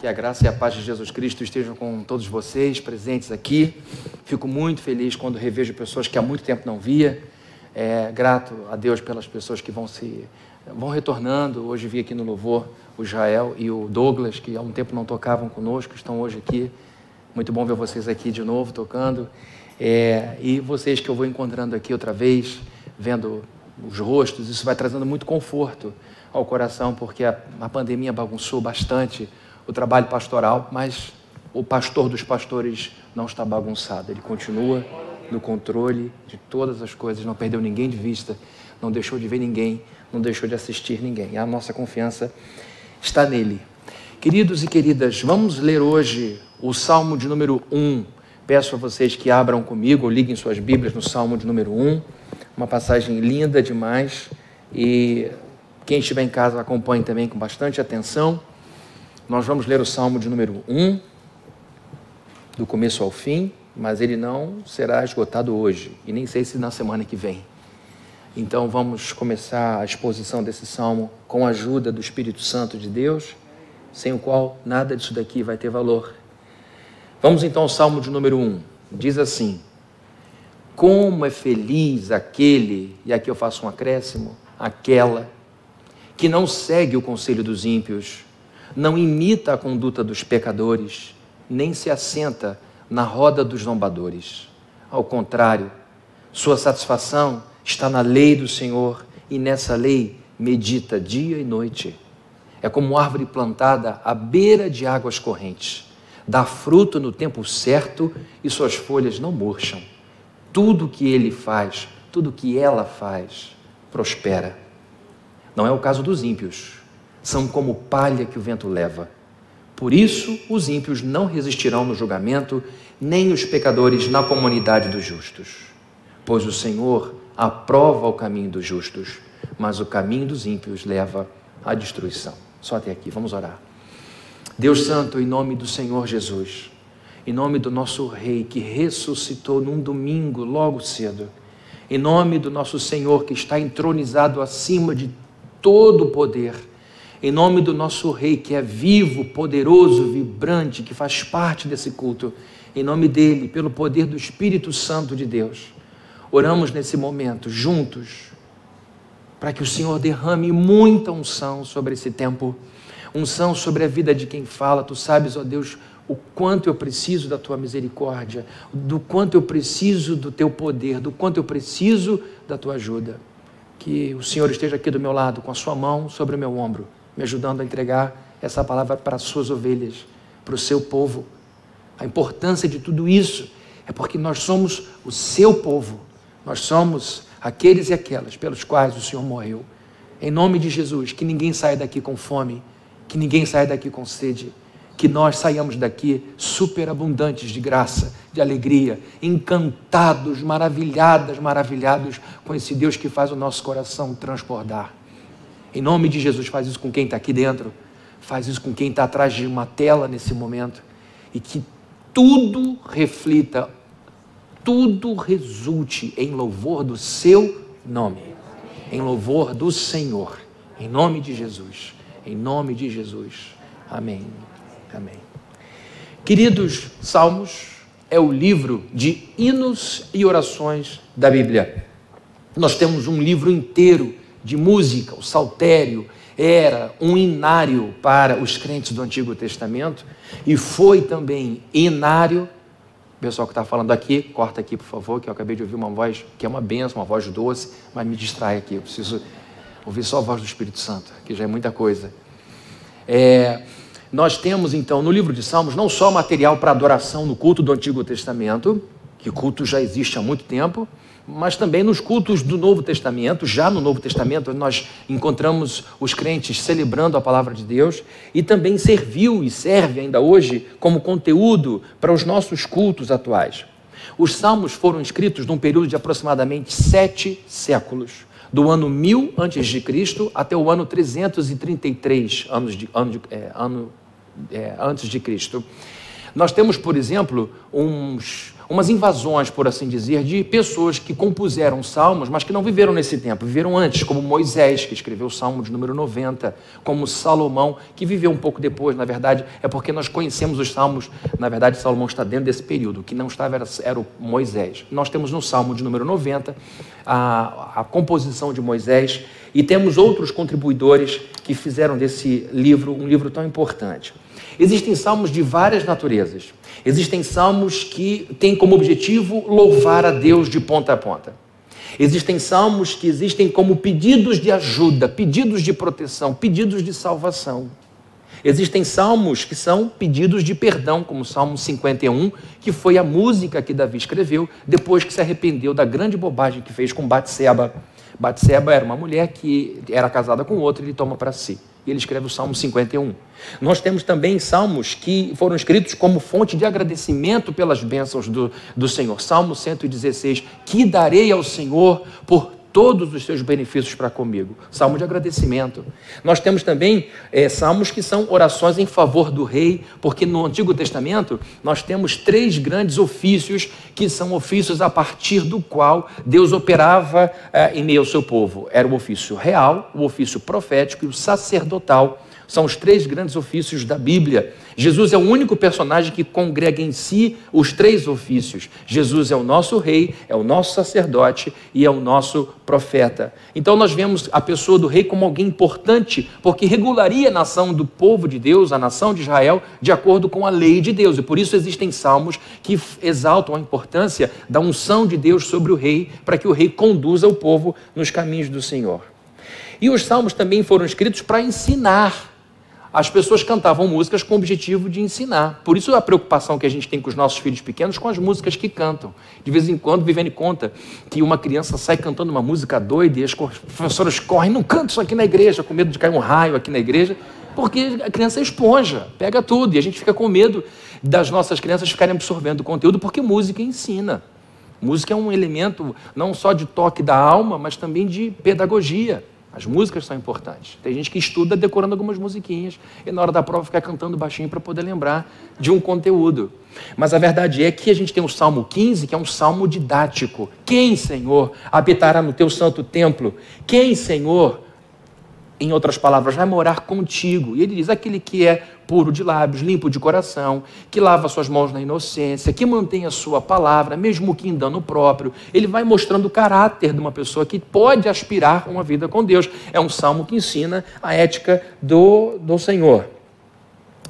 Que a graça e a paz de Jesus Cristo estejam com todos vocês presentes aqui. Fico muito feliz quando revejo pessoas que há muito tempo não via. É, grato a Deus pelas pessoas que vão se vão retornando. Hoje vi aqui no louvor o Jael e o Douglas, que há um tempo não tocavam conosco, estão hoje aqui. Muito bom ver vocês aqui de novo tocando. É, e vocês que eu vou encontrando aqui outra vez, vendo os rostos, isso vai trazendo muito conforto ao coração, porque a, a pandemia bagunçou bastante o trabalho pastoral, mas o pastor dos pastores não está bagunçado, ele continua no controle de todas as coisas, não perdeu ninguém de vista, não deixou de ver ninguém, não deixou de assistir ninguém. A nossa confiança está nele. Queridos e queridas, vamos ler hoje o Salmo de número 1. Peço a vocês que abram comigo, ou liguem suas Bíblias no Salmo de número 1, uma passagem linda demais e quem estiver em casa, acompanhe também com bastante atenção. Nós vamos ler o Salmo de número 1, do começo ao fim, mas ele não será esgotado hoje, e nem sei se na semana que vem. Então vamos começar a exposição desse salmo com a ajuda do Espírito Santo de Deus, sem o qual nada disso daqui vai ter valor. Vamos então ao salmo de número 1. Diz assim: Como é feliz aquele, e aqui eu faço um acréscimo, aquela que não segue o conselho dos ímpios, não imita a conduta dos pecadores, nem se assenta na roda dos zombadores. Ao contrário, sua satisfação está na lei do Senhor e nessa lei medita dia e noite. É como árvore plantada à beira de águas correntes. Dá fruto no tempo certo e suas folhas não murcham. Tudo que ele faz, tudo que ela faz, prospera. Não é o caso dos ímpios. São como palha que o vento leva. Por isso, os ímpios não resistirão no julgamento, nem os pecadores na comunidade dos justos. Pois o Senhor aprova o caminho dos justos, mas o caminho dos ímpios leva à destruição. Só até aqui, vamos orar. Deus Santo, em nome do Senhor Jesus, em nome do nosso Rei que ressuscitou num domingo logo cedo, em nome do nosso Senhor que está entronizado acima de todo o poder. Em nome do nosso Rei, que é vivo, poderoso, vibrante, que faz parte desse culto, em nome dele, pelo poder do Espírito Santo de Deus, oramos nesse momento juntos, para que o Senhor derrame muita unção sobre esse tempo, unção sobre a vida de quem fala. Tu sabes, ó Deus, o quanto eu preciso da tua misericórdia, do quanto eu preciso do teu poder, do quanto eu preciso da tua ajuda. Que o Senhor esteja aqui do meu lado, com a sua mão sobre o meu ombro, me ajudando a entregar essa palavra para as suas ovelhas, para o seu povo. A importância de tudo isso é porque nós somos o seu povo, nós somos aqueles e aquelas pelos quais o Senhor morreu. Em nome de Jesus, que ninguém saia daqui com fome, que ninguém saia daqui com sede, que nós saiamos daqui superabundantes de graça, de alegria, encantados, maravilhadas, maravilhados com esse Deus que faz o nosso coração transbordar. Em nome de Jesus, faz isso com quem está aqui dentro, faz isso com quem está atrás de uma tela nesse momento, e que tudo reflita, tudo resulte em louvor do seu nome, em louvor do Senhor, em nome de Jesus, em nome de Jesus. Amém. Amém. Queridos, Salmos é o livro de hinos e orações da Bíblia. Nós temos um livro inteiro de música, o saltério era um inário para os crentes do Antigo Testamento e foi também inário. O pessoal que está falando aqui, corta aqui, por favor, que eu acabei de ouvir uma voz que é uma benção, uma voz doce, mas me distrai aqui. Eu preciso ouvir só a voz do Espírito Santo, que já é muita coisa. É, nós temos então no livro de Salmos não só material para adoração no culto do Antigo Testamento, que culto já existe há muito tempo, mas também nos cultos do Novo Testamento, já no Novo Testamento, nós encontramos os crentes celebrando a palavra de Deus e também serviu e serve ainda hoje como conteúdo para os nossos cultos atuais. Os salmos foram escritos num período de aproximadamente sete séculos, do ano 1000 a.C. até o ano 333 anos de, ano, de, é, ano é, antes de Cristo. Nós temos, por exemplo, uns, umas invasões, por assim dizer, de pessoas que compuseram salmos, mas que não viveram nesse tempo, viveram antes, como Moisés, que escreveu o salmo de número 90, como Salomão, que viveu um pouco depois, na verdade, é porque nós conhecemos os salmos, na verdade, Salomão está dentro desse período, que não estava era, era o Moisés. Nós temos no salmo de número 90 a, a composição de Moisés e temos outros contribuidores que fizeram desse livro um livro tão importante. Existem salmos de várias naturezas. Existem salmos que têm como objetivo louvar a Deus de ponta a ponta. Existem salmos que existem como pedidos de ajuda, pedidos de proteção, pedidos de salvação. Existem salmos que são pedidos de perdão, como o Salmo 51, que foi a música que Davi escreveu depois que se arrependeu da grande bobagem que fez com Batseba. Batseba era uma mulher que era casada com outro e ele toma para si e ele escreve o Salmo 51. Nós temos também salmos que foram escritos como fonte de agradecimento pelas bênçãos do, do Senhor. Salmo 116: Que darei ao Senhor por todos os seus benefícios para comigo. Salmo de agradecimento. Nós temos também é, salmos que são orações em favor do rei, porque no Antigo Testamento nós temos três grandes ofícios que são ofícios a partir do qual Deus operava é, em meio ao seu povo. Era o ofício real, o ofício profético e o sacerdotal. São os três grandes ofícios da Bíblia. Jesus é o único personagem que congrega em si os três ofícios. Jesus é o nosso rei, é o nosso sacerdote e é o nosso profeta. Então nós vemos a pessoa do rei como alguém importante, porque regularia a nação do povo de Deus, a nação de Israel, de acordo com a lei de Deus. E por isso existem salmos que exaltam a importância da unção de Deus sobre o rei, para que o rei conduza o povo nos caminhos do Senhor. E os salmos também foram escritos para ensinar as pessoas cantavam músicas com o objetivo de ensinar. Por isso a preocupação que a gente tem com os nossos filhos pequenos com as músicas que cantam. De vez em quando, vivendo em conta que uma criança sai cantando uma música doida e as professoras correm, não canta isso aqui na igreja, com medo de cair um raio aqui na igreja, porque a criança é esponja, pega tudo, e a gente fica com medo das nossas crianças ficarem absorvendo conteúdo, porque música ensina. Música é um elemento não só de toque da alma, mas também de pedagogia. As músicas são importantes. Tem gente que estuda decorando algumas musiquinhas e na hora da prova fica cantando baixinho para poder lembrar de um conteúdo. Mas a verdade é que a gente tem o Salmo 15, que é um salmo didático. Quem, Senhor, habitará no teu santo templo? Quem, Senhor, em outras palavras, vai morar contigo? E ele diz: aquele que é puro de lábios, limpo de coração, que lava suas mãos na inocência, que mantém a sua palavra, mesmo que em dano próprio. Ele vai mostrando o caráter de uma pessoa que pode aspirar uma vida com Deus. É um salmo que ensina a ética do, do Senhor.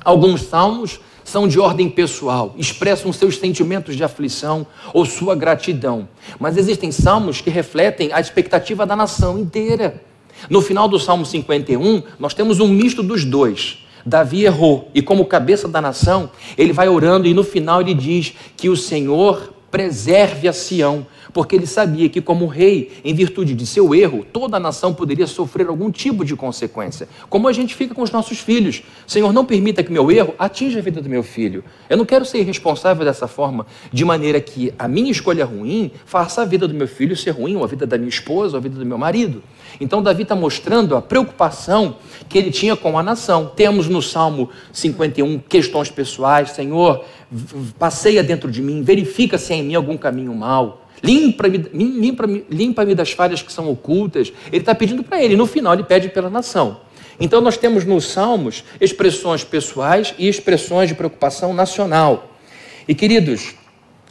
Alguns salmos são de ordem pessoal, expressam seus sentimentos de aflição ou sua gratidão. Mas existem salmos que refletem a expectativa da nação inteira. No final do Salmo 51, nós temos um misto dos dois. Davi errou e, como cabeça da nação, ele vai orando e no final ele diz que o Senhor preserve a Sião, porque ele sabia que, como rei, em virtude de seu erro, toda a nação poderia sofrer algum tipo de consequência. Como a gente fica com os nossos filhos: Senhor, não permita que meu erro atinja a vida do meu filho. Eu não quero ser responsável dessa forma, de maneira que a minha escolha ruim faça a vida do meu filho ser ruim, ou a vida da minha esposa, ou a vida do meu marido. Então, Davi está mostrando a preocupação que ele tinha com a nação. Temos no Salmo 51 questões pessoais: Senhor, passeia dentro de mim, verifica se há em mim algum caminho mau. Limpa-me limpa limpa das falhas que são ocultas. Ele está pedindo para ele. No final, ele pede pela nação. Então, nós temos nos Salmos expressões pessoais e expressões de preocupação nacional. E, queridos,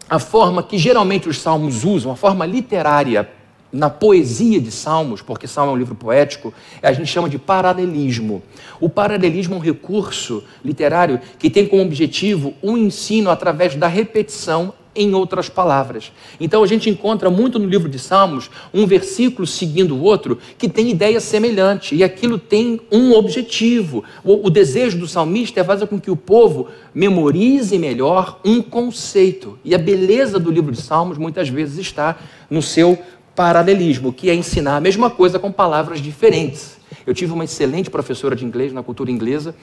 a forma que geralmente os Salmos usam, a forma literária na poesia de Salmos, porque Salmo é um livro poético, a gente chama de paralelismo. O paralelismo é um recurso literário que tem como objetivo um ensino através da repetição em outras palavras. Então a gente encontra muito no livro de Salmos um versículo seguindo o outro que tem ideia semelhante e aquilo tem um objetivo. O, o desejo do salmista é fazer com que o povo memorize melhor um conceito. E a beleza do livro de Salmos muitas vezes está no seu paralelismo, que é ensinar a mesma coisa com palavras diferentes. Eu tive uma excelente professora de inglês na cultura inglesa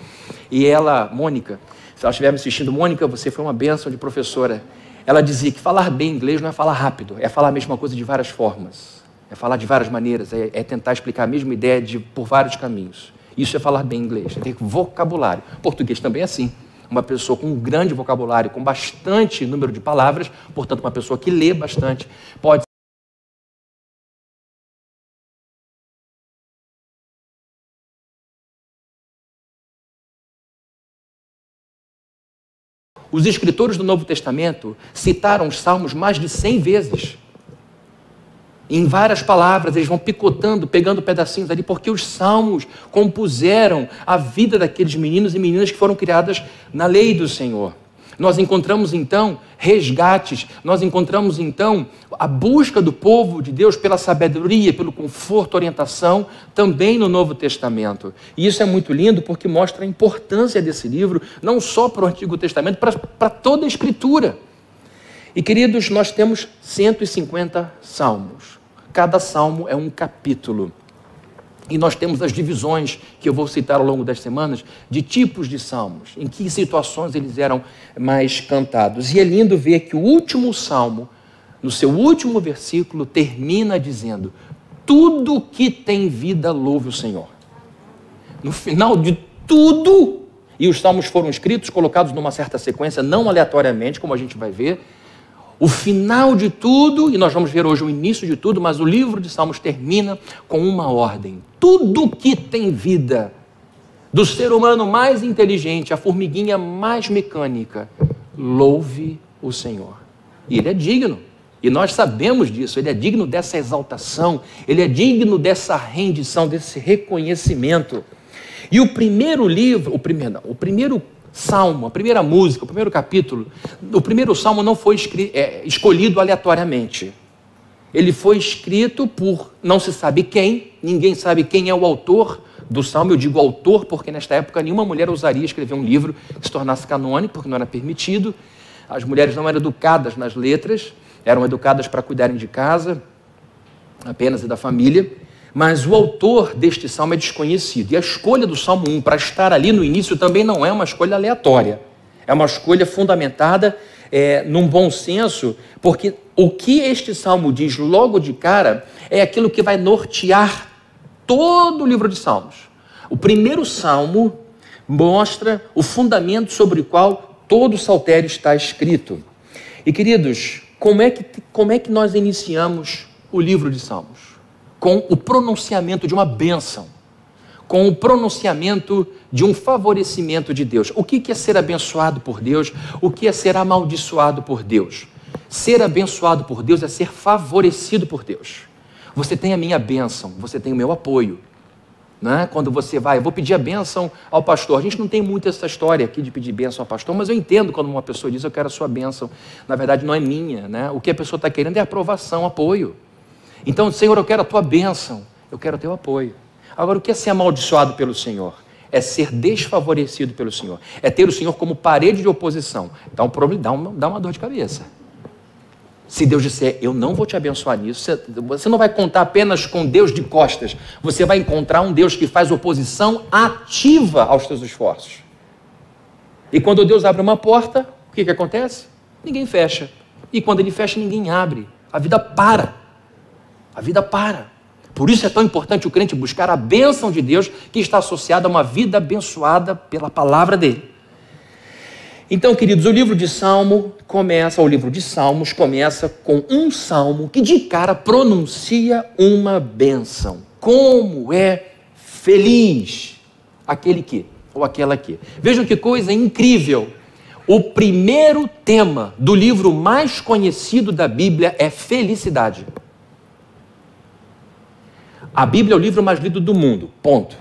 e ela, Mônica, se ela estiver me assistindo, Mônica, você foi uma benção de professora. Ela dizia que falar bem inglês não é falar rápido, é falar a mesma coisa de várias formas, é falar de várias maneiras, é, é tentar explicar a mesma ideia de, por vários caminhos. Isso é falar bem inglês, é ter vocabulário. Português também é assim. uma pessoa com um grande vocabulário, com bastante número de palavras, portanto, uma pessoa que lê bastante, pode Os escritores do Novo Testamento citaram os salmos mais de 100 vezes. Em várias palavras, eles vão picotando, pegando pedacinhos ali, porque os salmos compuseram a vida daqueles meninos e meninas que foram criadas na lei do Senhor. Nós encontramos então resgates, nós encontramos então a busca do povo de Deus pela sabedoria, pelo conforto, orientação, também no Novo Testamento. E isso é muito lindo porque mostra a importância desse livro, não só para o Antigo Testamento, para, para toda a Escritura. E queridos, nós temos 150 salmos. Cada salmo é um capítulo. E nós temos as divisões, que eu vou citar ao longo das semanas, de tipos de salmos, em que situações eles eram mais cantados. E é lindo ver que o último salmo, no seu último versículo, termina dizendo: Tudo que tem vida louve o Senhor. No final de tudo, e os salmos foram escritos, colocados numa certa sequência, não aleatoriamente, como a gente vai ver, o final de tudo, e nós vamos ver hoje o início de tudo, mas o livro de Salmos termina com uma ordem: tudo que tem vida, do ser humano mais inteligente à formiguinha mais mecânica, louve o Senhor. E Ele é digno. E nós sabemos disso, ele é digno dessa exaltação, ele é digno dessa rendição, desse reconhecimento. E o primeiro livro, o primeiro, não, o primeiro salmo, a primeira música, o primeiro capítulo, o primeiro salmo não foi é, escolhido aleatoriamente. Ele foi escrito por não se sabe quem, ninguém sabe quem é o autor do salmo. Eu digo autor porque nesta época nenhuma mulher ousaria escrever um livro que se tornasse canônico, porque não era permitido. As mulheres não eram educadas nas letras, eram educadas para cuidarem de casa apenas e da família mas o autor deste salmo é desconhecido. E a escolha do Salmo 1 para estar ali no início também não é uma escolha aleatória. É uma escolha fundamentada é, num bom senso, porque o que este salmo diz logo de cara é aquilo que vai nortear todo o livro de Salmos. O primeiro salmo mostra o fundamento sobre o qual todo o saltério está escrito. E queridos, como é que, como é que nós iniciamos o livro de Salmos? Com o pronunciamento de uma bênção, com o pronunciamento de um favorecimento de Deus. O que é ser abençoado por Deus? O que é ser amaldiçoado por Deus? Ser abençoado por Deus é ser favorecido por Deus. Você tem a minha bênção, você tem o meu apoio. Né? Quando você vai, eu vou pedir a bênção ao pastor. A gente não tem muito essa história aqui de pedir bênção ao pastor, mas eu entendo quando uma pessoa diz eu quero a sua bênção. Na verdade, não é minha. Né? O que a pessoa está querendo é aprovação, apoio. Então, Senhor, eu quero a tua bênção, eu quero o teu apoio. Agora, o que é ser amaldiçoado pelo Senhor? É ser desfavorecido pelo Senhor. É ter o Senhor como parede de oposição. Dá um problema, dá uma, dá uma dor de cabeça. Se Deus disser, eu não vou te abençoar nisso, você não vai contar apenas com Deus de costas, você vai encontrar um Deus que faz oposição ativa aos teus esforços. E quando Deus abre uma porta, o que, que acontece? Ninguém fecha. E quando ele fecha, ninguém abre. A vida para. A vida para. Por isso é tão importante o crente buscar a bênção de Deus que está associada a uma vida abençoada pela palavra dele. Então, queridos, o livro de Salmo começa, o livro de Salmos começa com um salmo que de cara pronuncia uma bênção. Como é feliz aquele que ou aquela que. Vejam que coisa incrível. O primeiro tema do livro mais conhecido da Bíblia é felicidade. A Bíblia é o livro mais lido do mundo, ponto.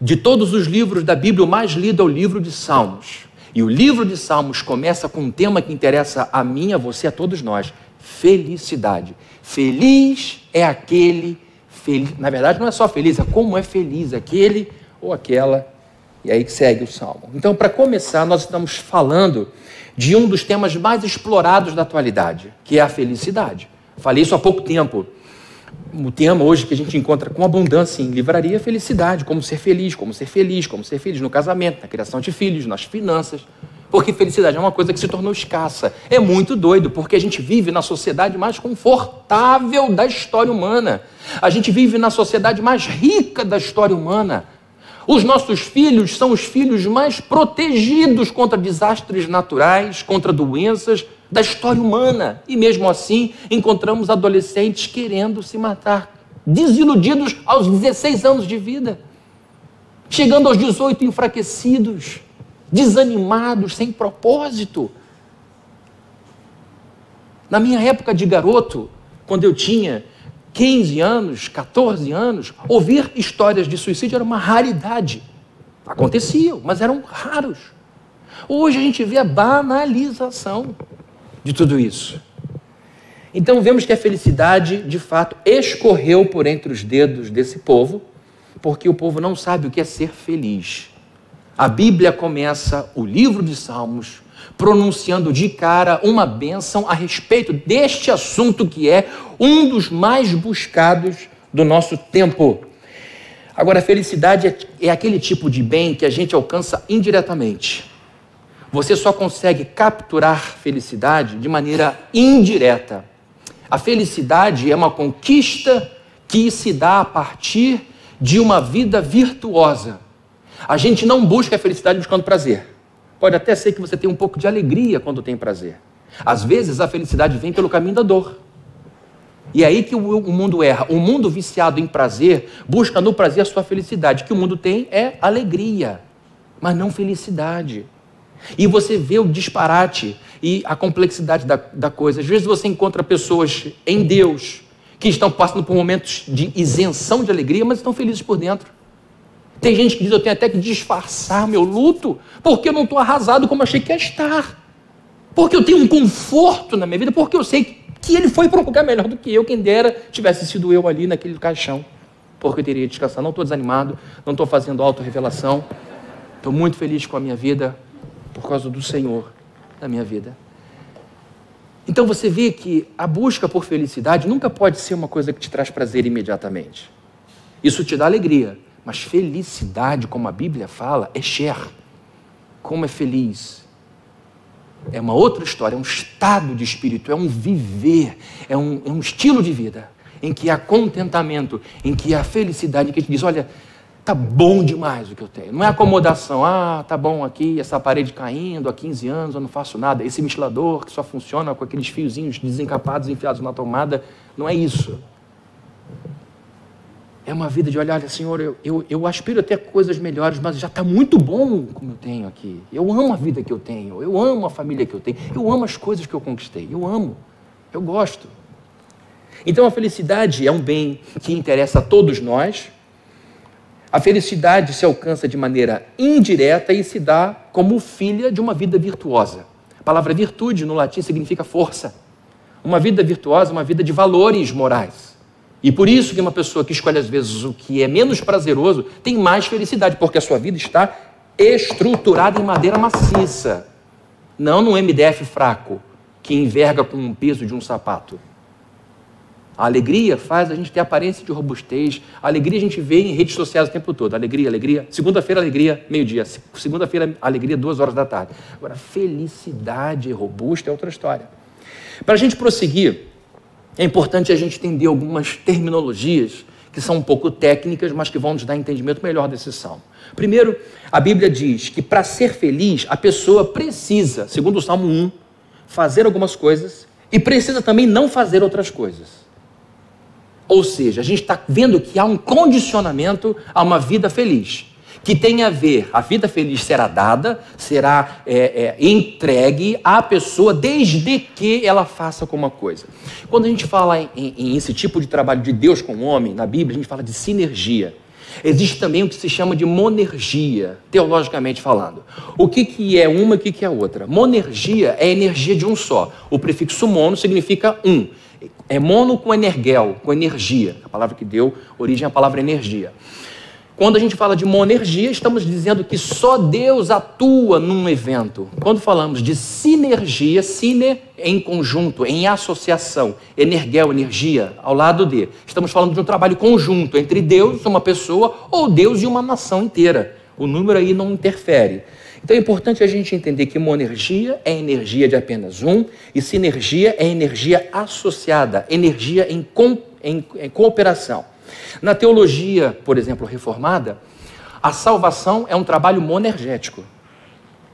De todos os livros da Bíblia, o mais lido é o livro de Salmos. E o livro de Salmos começa com um tema que interessa a mim, a você, a todos nós: felicidade. Feliz é aquele, feliz, na verdade não é só feliz, é como é feliz aquele ou aquela. E aí segue o salmo. Então, para começar, nós estamos falando de um dos temas mais explorados da atualidade, que é a felicidade. Falei isso há pouco tempo o tema hoje que a gente encontra com abundância em livraria é felicidade, como ser feliz, como ser feliz, como ser feliz no casamento, na criação de filhos, nas finanças. Porque felicidade é uma coisa que se tornou escassa. É muito doido, porque a gente vive na sociedade mais confortável da história humana. A gente vive na sociedade mais rica da história humana. Os nossos filhos são os filhos mais protegidos contra desastres naturais, contra doenças da história humana. E mesmo assim, encontramos adolescentes querendo se matar, desiludidos aos 16 anos de vida, chegando aos 18 enfraquecidos, desanimados, sem propósito. Na minha época de garoto, quando eu tinha 15 anos, 14 anos, ouvir histórias de suicídio era uma raridade. Aconteciam, mas eram raros. Hoje a gente vê a banalização de tudo isso. Então vemos que a felicidade, de fato, escorreu por entre os dedos desse povo, porque o povo não sabe o que é ser feliz. A Bíblia começa o livro de Salmos pronunciando de cara uma bênção a respeito deste assunto que é um dos mais buscados do nosso tempo. Agora, a felicidade é, é aquele tipo de bem que a gente alcança indiretamente. Você só consegue capturar felicidade de maneira indireta. A felicidade é uma conquista que se dá a partir de uma vida virtuosa. A gente não busca a felicidade buscando prazer. Pode até ser que você tenha um pouco de alegria quando tem prazer. Às vezes a felicidade vem pelo caminho da dor. E é aí que o mundo erra. O mundo viciado em prazer busca no prazer a sua felicidade. O que o mundo tem é alegria, mas não felicidade. E você vê o disparate e a complexidade da, da coisa. Às vezes você encontra pessoas em Deus que estão passando por momentos de isenção de alegria, mas estão felizes por dentro. Tem gente que diz: eu tenho até que disfarçar meu luto, porque eu não estou arrasado como achei que ia estar. Porque eu tenho um conforto na minha vida, porque eu sei que ele foi para um lugar melhor do que eu, quem dera tivesse sido eu ali naquele caixão. Porque eu teria descansado. Não estou desanimado, não estou fazendo autorrevelação. Estou muito feliz com a minha vida por causa do Senhor na minha vida. Então você vê que a busca por felicidade nunca pode ser uma coisa que te traz prazer imediatamente. Isso te dá alegria, mas felicidade, como a Bíblia fala, é Sher. Como é feliz. É uma outra história, é um estado de espírito, é um viver, é um, é um estilo de vida em que há contentamento, em que há felicidade, que a gente diz: olha, tá bom demais o que eu tenho. Não é acomodação, ah, tá bom aqui, essa parede caindo há 15 anos, eu não faço nada. Esse ventilador que só funciona com aqueles fiozinhos desencapados enfiados na tomada. Não é isso. É uma vida de olhar, olha, Senhor, eu, eu, eu aspiro até coisas melhores, mas já está muito bom como eu tenho aqui. Eu amo a vida que eu tenho, eu amo a família que eu tenho, eu amo as coisas que eu conquistei, eu amo, eu gosto. Então a felicidade é um bem que interessa a todos nós. A felicidade se alcança de maneira indireta e se dá como filha de uma vida virtuosa. A palavra virtude no latim significa força. Uma vida virtuosa, uma vida de valores morais. E por isso que uma pessoa que escolhe às vezes o que é menos prazeroso tem mais felicidade, porque a sua vida está estruturada em madeira maciça, não num MDF fraco que enverga com o peso de um sapato. A alegria faz a gente ter aparência de robustez. A alegria a gente vê em redes sociais o tempo todo. Alegria, alegria. Segunda-feira, alegria, meio-dia. Segunda-feira, alegria, duas horas da tarde. Agora, felicidade robusta é outra história. Para a gente prosseguir, é importante a gente entender algumas terminologias que são um pouco técnicas, mas que vão nos dar entendimento melhor desse salmo. Primeiro, a Bíblia diz que para ser feliz, a pessoa precisa, segundo o Salmo 1, fazer algumas coisas e precisa também não fazer outras coisas. Ou seja, a gente está vendo que há um condicionamento a uma vida feliz que tem a ver, a vida feliz será dada, será é, é, entregue à pessoa desde que ela faça alguma coisa. Quando a gente fala em, em, em esse tipo de trabalho de Deus com o homem, na Bíblia, a gente fala de sinergia. Existe também o que se chama de monergia, teologicamente falando. O que, que é uma e o que, que é outra? Monergia é energia de um só. O prefixo mono significa um. É mono com energel, com energia, a palavra que deu origem à palavra energia. Quando a gente fala de monergia, estamos dizendo que só Deus atua num evento. Quando falamos de sinergia, sine em conjunto, em associação, energel, energia, ao lado de, estamos falando de um trabalho conjunto entre Deus, uma pessoa, ou Deus e uma nação inteira. O número aí não interfere. Então é importante a gente entender que monergia é energia de apenas um e sinergia é energia associada, energia em, com, em, em cooperação. Na teologia, por exemplo, reformada, A salvação é um trabalho monergético.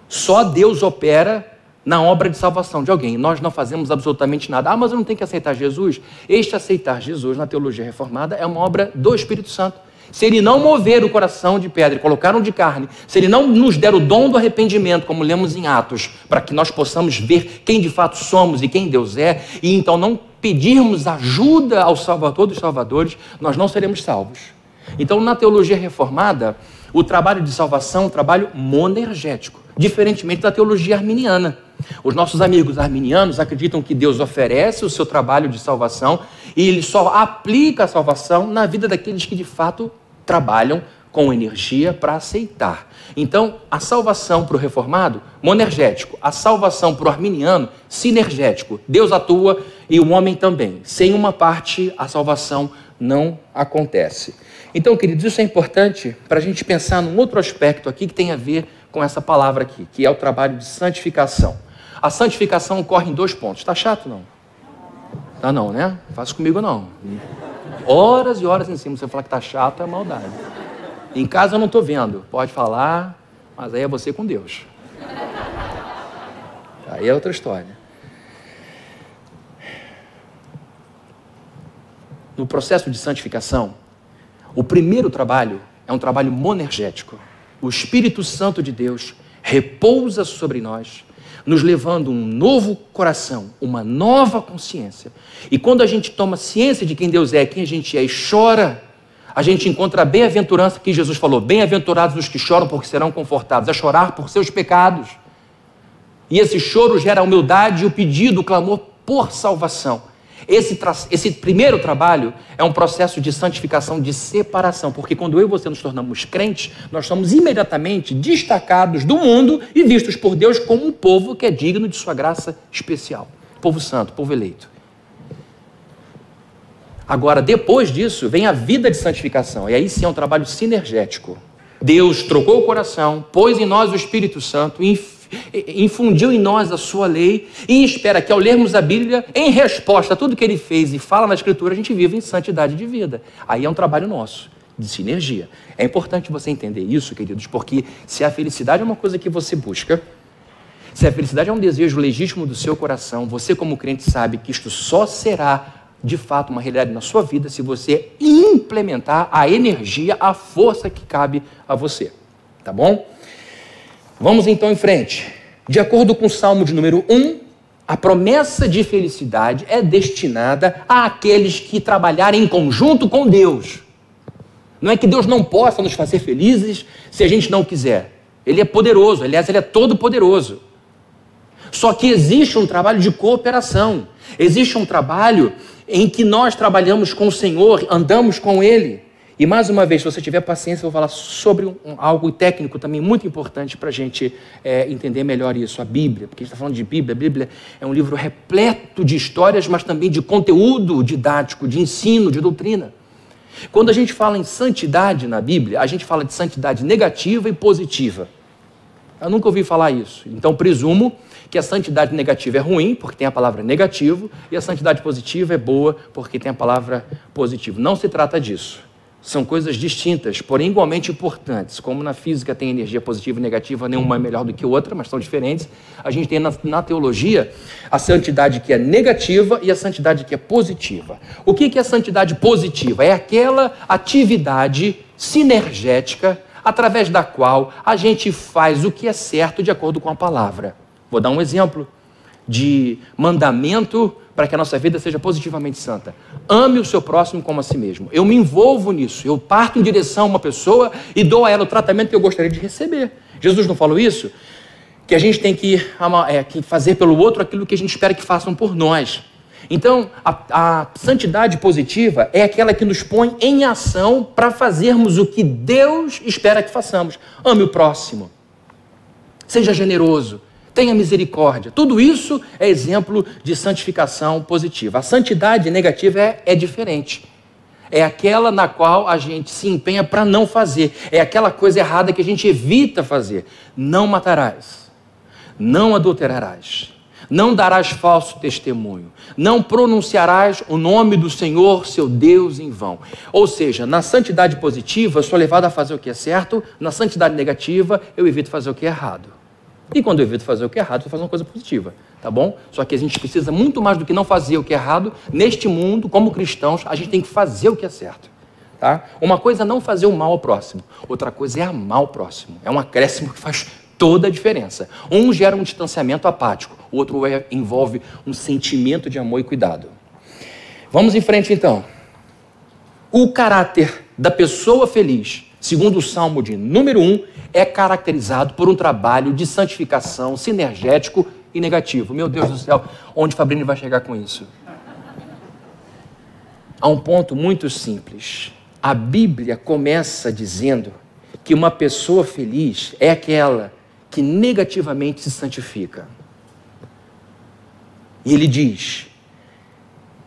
Só Deus opera na obra de salvação de alguém. Nós não fazemos absolutamente nada. Ah, mas eu não tenho que aceitar Jesus. Este aceitar Jesus na teologia reformada é uma obra do Espírito Santo. Se ele não mover o coração de pedra e colocar um de carne, se ele não nos der o dom do arrependimento, como lemos em Atos, para que nós possamos ver quem de fato somos e quem Deus é, e então não pedirmos ajuda ao Salvador dos Salvadores, nós não seremos salvos. Então, na teologia reformada, o trabalho de salvação é um trabalho monergético, diferentemente da teologia arminiana. Os nossos amigos arminianos acreditam que Deus oferece o seu trabalho de salvação e ele só aplica a salvação na vida daqueles que de fato trabalham com energia para aceitar. Então, a salvação para o reformado, monergético. A salvação para o arminiano, sinergético. Deus atua e o homem também. Sem uma parte, a salvação não acontece. Então, queridos, isso é importante para a gente pensar num outro aspecto aqui que tem a ver com essa palavra aqui, que é o trabalho de santificação. A santificação ocorre em dois pontos. Está chato, não? Tá não, né? Faça comigo não. Horas e horas em cima, você falar que está chato é maldade. Em casa eu não estou vendo. Pode falar, mas aí é você com Deus. Aí é outra história. No processo de santificação, o primeiro trabalho é um trabalho monergético. O Espírito Santo de Deus repousa sobre nós, nos levando um novo coração, uma nova consciência. E quando a gente toma ciência de quem Deus é, quem a gente é e chora, a gente encontra a bem-aventurança que Jesus falou: bem-aventurados os que choram, porque serão confortados, a chorar por seus pecados. E esse choro gera a humildade e o pedido, o clamor por salvação. Esse, esse primeiro trabalho é um processo de santificação, de separação, porque quando eu e você nos tornamos crentes, nós somos imediatamente destacados do mundo e vistos por Deus como um povo que é digno de sua graça especial. Povo santo, povo eleito. Agora, depois disso, vem a vida de santificação, e aí sim é um trabalho sinergético. Deus trocou o coração, pôs em nós o Espírito Santo, infundiu em nós a sua lei e espera que ao lermos a Bíblia, em resposta a tudo que ele fez e fala na Escritura, a gente viva em santidade de vida. Aí é um trabalho nosso, de sinergia. É importante você entender isso, queridos, porque se a felicidade é uma coisa que você busca, se a felicidade é um desejo legítimo do seu coração, você, como crente, sabe que isto só será de fato uma realidade na sua vida se você implementar a energia, a força que cabe a você. Tá bom? Vamos então em frente. De acordo com o Salmo de número 1, a promessa de felicidade é destinada àqueles que trabalharem em conjunto com Deus. Não é que Deus não possa nos fazer felizes se a gente não quiser. Ele é poderoso, aliás, ele é todo poderoso. Só que existe um trabalho de cooperação. Existe um trabalho em que nós trabalhamos com o Senhor, andamos com Ele. E mais uma vez, se você tiver paciência, eu vou falar sobre um, algo técnico também muito importante para a gente é, entender melhor isso, a Bíblia. Porque a gente está falando de Bíblia. A Bíblia é um livro repleto de histórias, mas também de conteúdo didático, de ensino, de doutrina. Quando a gente fala em santidade na Bíblia, a gente fala de santidade negativa e positiva. Eu nunca ouvi falar isso. Então presumo que a santidade negativa é ruim, porque tem a palavra negativo, e a santidade positiva é boa, porque tem a palavra positivo. Não se trata disso. São coisas distintas, porém igualmente importantes. Como na física tem energia positiva e negativa, nenhuma é melhor do que outra, mas são diferentes. A gente tem na, na teologia a santidade que é negativa e a santidade que é positiva. O que, que é a santidade positiva? É aquela atividade sinergética através da qual a gente faz o que é certo de acordo com a palavra. Vou dar um exemplo de mandamento para que a nossa vida seja positivamente santa. Ame o seu próximo como a si mesmo. Eu me envolvo nisso. Eu parto em direção a uma pessoa e dou a ela o tratamento que eu gostaria de receber. Jesus não falou isso? Que a gente tem que, é, que fazer pelo outro aquilo que a gente espera que façam por nós. Então, a, a santidade positiva é aquela que nos põe em ação para fazermos o que Deus espera que façamos. Ame o próximo. Seja generoso tenha misericórdia. Tudo isso é exemplo de santificação positiva. A santidade negativa é, é diferente. É aquela na qual a gente se empenha para não fazer. É aquela coisa errada que a gente evita fazer. Não matarás. Não adulterarás. não darás falso testemunho, não pronunciarás o nome do Senhor, seu Deus, em vão. Ou seja, na santidade positiva, eu sou levado a fazer o que é certo, na santidade negativa, eu evito fazer o que é errado. E quando eu evito fazer o que é errado, eu fazer uma coisa positiva, tá bom? Só que a gente precisa muito mais do que não fazer o que é errado. Neste mundo, como cristãos, a gente tem que fazer o que é certo. Tá? Uma coisa é não fazer o mal ao próximo, outra coisa é amar o próximo. É um acréscimo que faz toda a diferença. Um gera um distanciamento apático, o outro é, envolve um sentimento de amor e cuidado. Vamos em frente então. O caráter da pessoa feliz, segundo o Salmo de número 1, é caracterizado por um trabalho de santificação sinergético e negativo. Meu Deus do céu, onde Fabrini vai chegar com isso? Há um ponto muito simples. A Bíblia começa dizendo que uma pessoa feliz é aquela que negativamente se santifica. E ele diz,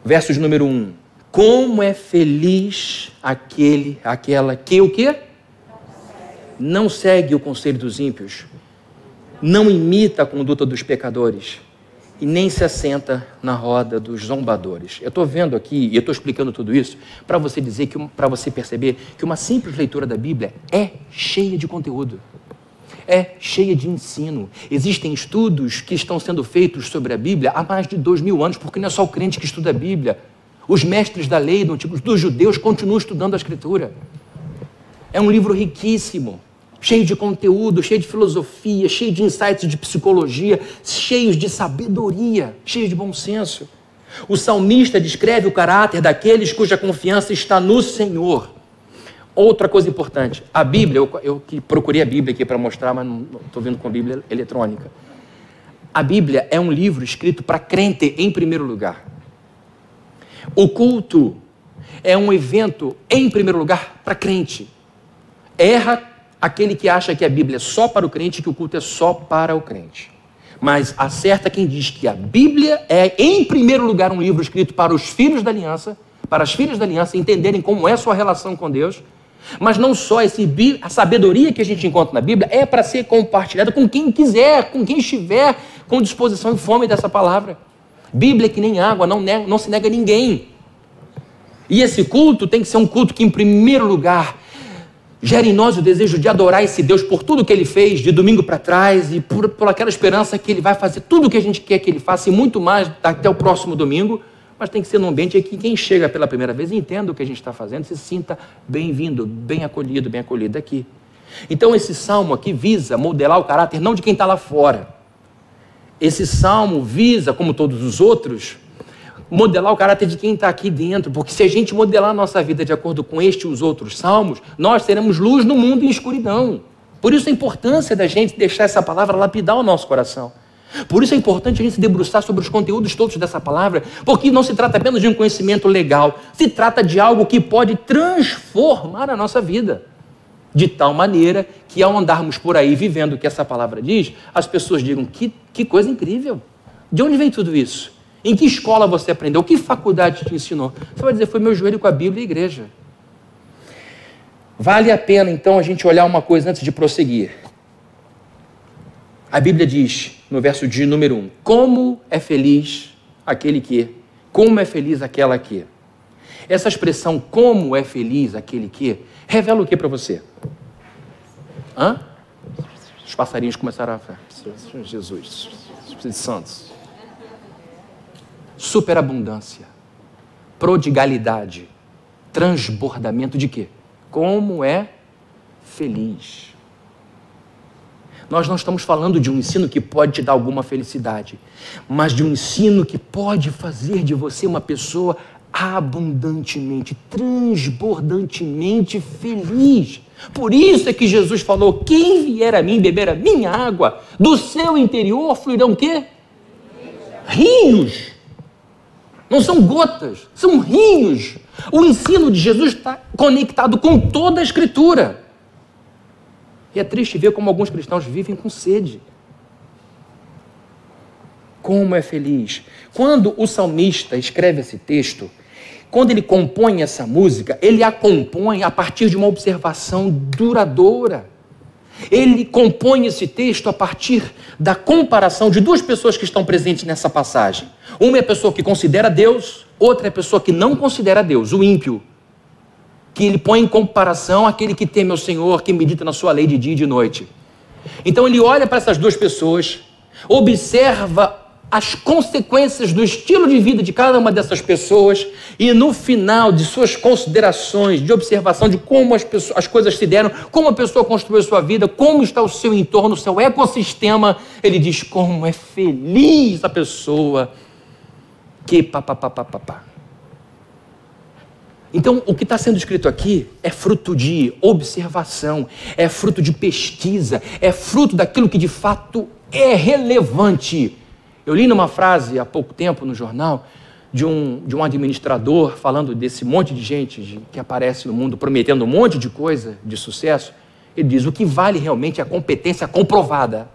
versos número 1, um, como é feliz aquele, aquela que o quê? Não segue o conselho dos ímpios, não imita a conduta dos pecadores e nem se assenta na roda dos zombadores. Eu estou vendo aqui e estou explicando tudo isso para você dizer que para você perceber que uma simples leitura da Bíblia é cheia de conteúdo é cheia de ensino. Existem estudos que estão sendo feitos sobre a Bíblia há mais de dois mil anos, porque não é só o crente que estuda a Bíblia. Os mestres da lei do antigo, dos judeus continuam estudando a Escritura. É um livro riquíssimo, cheio de conteúdo, cheio de filosofia, cheio de insights de psicologia, cheios de sabedoria, cheio de bom senso. O salmista descreve o caráter daqueles cuja confiança está no Senhor. Outra coisa importante, a Bíblia, eu, eu que procurei a Bíblia aqui para mostrar, mas não estou vendo com a Bíblia eletrônica. A Bíblia é um livro escrito para crente em primeiro lugar. O culto é um evento em primeiro lugar para crente. Erra aquele que acha que a Bíblia é só para o crente, que o culto é só para o crente. Mas acerta quem diz que a Bíblia é, em primeiro lugar, um livro escrito para os filhos da aliança, para as filhas da aliança entenderem como é sua relação com Deus mas não só esse, a sabedoria que a gente encontra na Bíblia é para ser compartilhada com quem quiser, com quem estiver com disposição e fome dessa palavra. Bíblia é que nem água, não, nega, não se nega a ninguém. E esse culto tem que ser um culto que, em primeiro lugar, gere em nós o desejo de adorar esse Deus por tudo que ele fez de domingo para trás e por, por aquela esperança que ele vai fazer tudo o que a gente quer que ele faça e muito mais até o próximo domingo mas tem que ser num ambiente em que quem chega pela primeira vez entenda o que a gente está fazendo, se sinta bem-vindo, bem acolhido, bem acolhido aqui. Então esse salmo aqui visa modelar o caráter não de quem está lá fora. Esse salmo visa, como todos os outros, modelar o caráter de quem está aqui dentro, porque se a gente modelar a nossa vida de acordo com este e os outros salmos, nós teremos luz no mundo em escuridão. Por isso a importância da gente deixar essa palavra lapidar o nosso coração. Por isso é importante a gente se debruçar sobre os conteúdos todos dessa palavra, porque não se trata apenas de um conhecimento legal, se trata de algo que pode transformar a nossa vida. De tal maneira que ao andarmos por aí vivendo o que essa palavra diz, as pessoas digam: que, que coisa incrível! De onde vem tudo isso? Em que escola você aprendeu? Que faculdade te ensinou? Você vai dizer: foi meu joelho com a Bíblia e a igreja. Vale a pena então a gente olhar uma coisa antes de prosseguir. A Bíblia diz, no verso de número 1, como é feliz aquele que, como é feliz aquela que. Essa expressão, como é feliz aquele que, revela o que para você? Hã? Os passarinhos começaram a. Jesus, Espírito Santos. Superabundância, prodigalidade, transbordamento de quê? Como é feliz. Nós não estamos falando de um ensino que pode te dar alguma felicidade, mas de um ensino que pode fazer de você uma pessoa abundantemente, transbordantemente feliz. Por isso é que Jesus falou: quem vier a mim beber a minha água, do seu interior fluirão quê? Rios. Não são gotas, são rios. O ensino de Jesus está conectado com toda a Escritura. E é triste ver como alguns cristãos vivem com sede. Como é feliz. Quando o salmista escreve esse texto, quando ele compõe essa música, ele a compõe a partir de uma observação duradoura. Ele compõe esse texto a partir da comparação de duas pessoas que estão presentes nessa passagem. Uma é a pessoa que considera Deus, outra é a pessoa que não considera Deus, o ímpio. Que ele põe em comparação aquele que teme ao Senhor, que medita na sua lei de dia e de noite. Então ele olha para essas duas pessoas, observa as consequências do estilo de vida de cada uma dessas pessoas e no final de suas considerações, de observação de como as, pessoas, as coisas se deram, como a pessoa construiu sua vida, como está o seu entorno, o seu ecossistema, ele diz como é feliz a pessoa que papapá. Então, o que está sendo escrito aqui é fruto de observação, é fruto de pesquisa, é fruto daquilo que de fato é relevante eu li numa frase há pouco tempo no jornal de um, de um administrador falando desse monte de gente de, que aparece no mundo prometendo um monte de coisa de sucesso. Ele diz: o que vale realmente é a competência comprovada,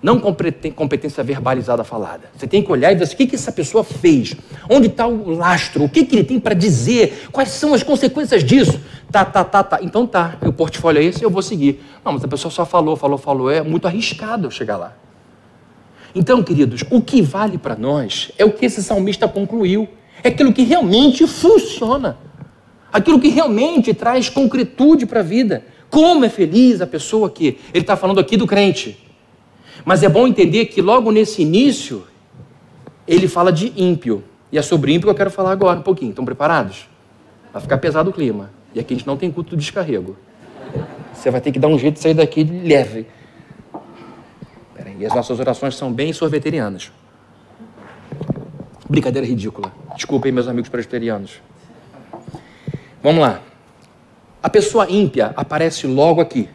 não competência verbalizada falada. Você tem que olhar e ver assim, o que, que essa pessoa fez, onde está o lastro, o que, que ele tem para dizer, quais são as consequências disso. Tá, tá, tá, tá. Então tá, o portfólio é esse, eu vou seguir. Não, mas a pessoa só falou, falou, falou. É muito arriscado eu chegar lá. Então, queridos, o que vale para nós é o que esse salmista concluiu. É aquilo que realmente funciona. Aquilo que realmente traz concretude para a vida. Como é feliz a pessoa que. Ele está falando aqui do crente. Mas é bom entender que logo nesse início, ele fala de ímpio. E é sobre ímpio que eu quero falar agora um pouquinho. Estão preparados? Vai ficar pesado o clima. E aqui a gente não tem culto de descarrego. Você vai ter que dar um jeito de sair daqui leve. E as nossas orações são bem sorveterianas. Brincadeira ridícula. Desculpem, meus amigos presbiterianos. Vamos lá. A pessoa ímpia aparece logo aqui,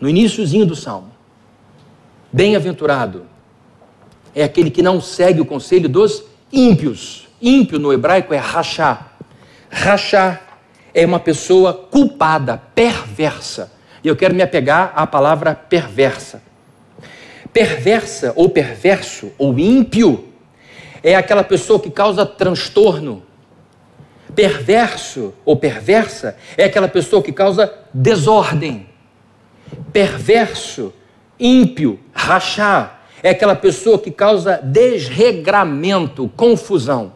no iníciozinho do salmo. Bem-aventurado é aquele que não segue o conselho dos ímpios. Ímpio no hebraico é rachá. Rachá é uma pessoa culpada, perversa. E eu quero me apegar à palavra perversa. Perversa ou perverso ou ímpio é aquela pessoa que causa transtorno. Perverso ou perversa é aquela pessoa que causa desordem. Perverso, ímpio, rachar é aquela pessoa que causa desregramento, confusão.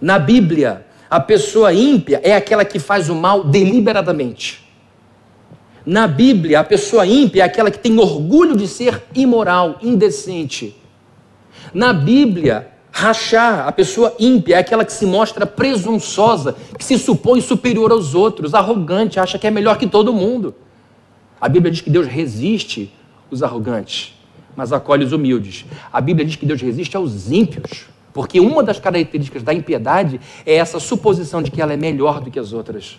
Na Bíblia, a pessoa ímpia é aquela que faz o mal deliberadamente. Na Bíblia, a pessoa ímpia é aquela que tem orgulho de ser imoral, indecente. Na Bíblia, rachar, a pessoa ímpia é aquela que se mostra presunçosa, que se supõe superior aos outros, arrogante, acha que é melhor que todo mundo. A Bíblia diz que Deus resiste os arrogantes, mas acolhe os humildes. A Bíblia diz que Deus resiste aos ímpios, porque uma das características da impiedade é essa suposição de que ela é melhor do que as outras.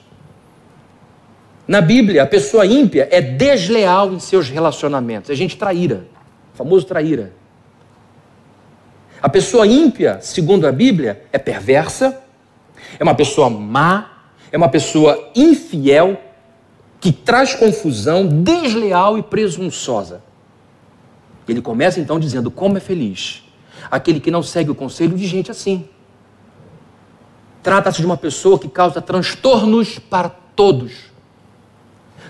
Na Bíblia, a pessoa ímpia é desleal em seus relacionamentos, é gente traíra, famoso traíra. A pessoa ímpia, segundo a Bíblia, é perversa, é uma pessoa má, é uma pessoa infiel, que traz confusão, desleal e presunçosa. Ele começa então dizendo: Como é feliz aquele que não segue o conselho de gente assim. Trata-se de uma pessoa que causa transtornos para todos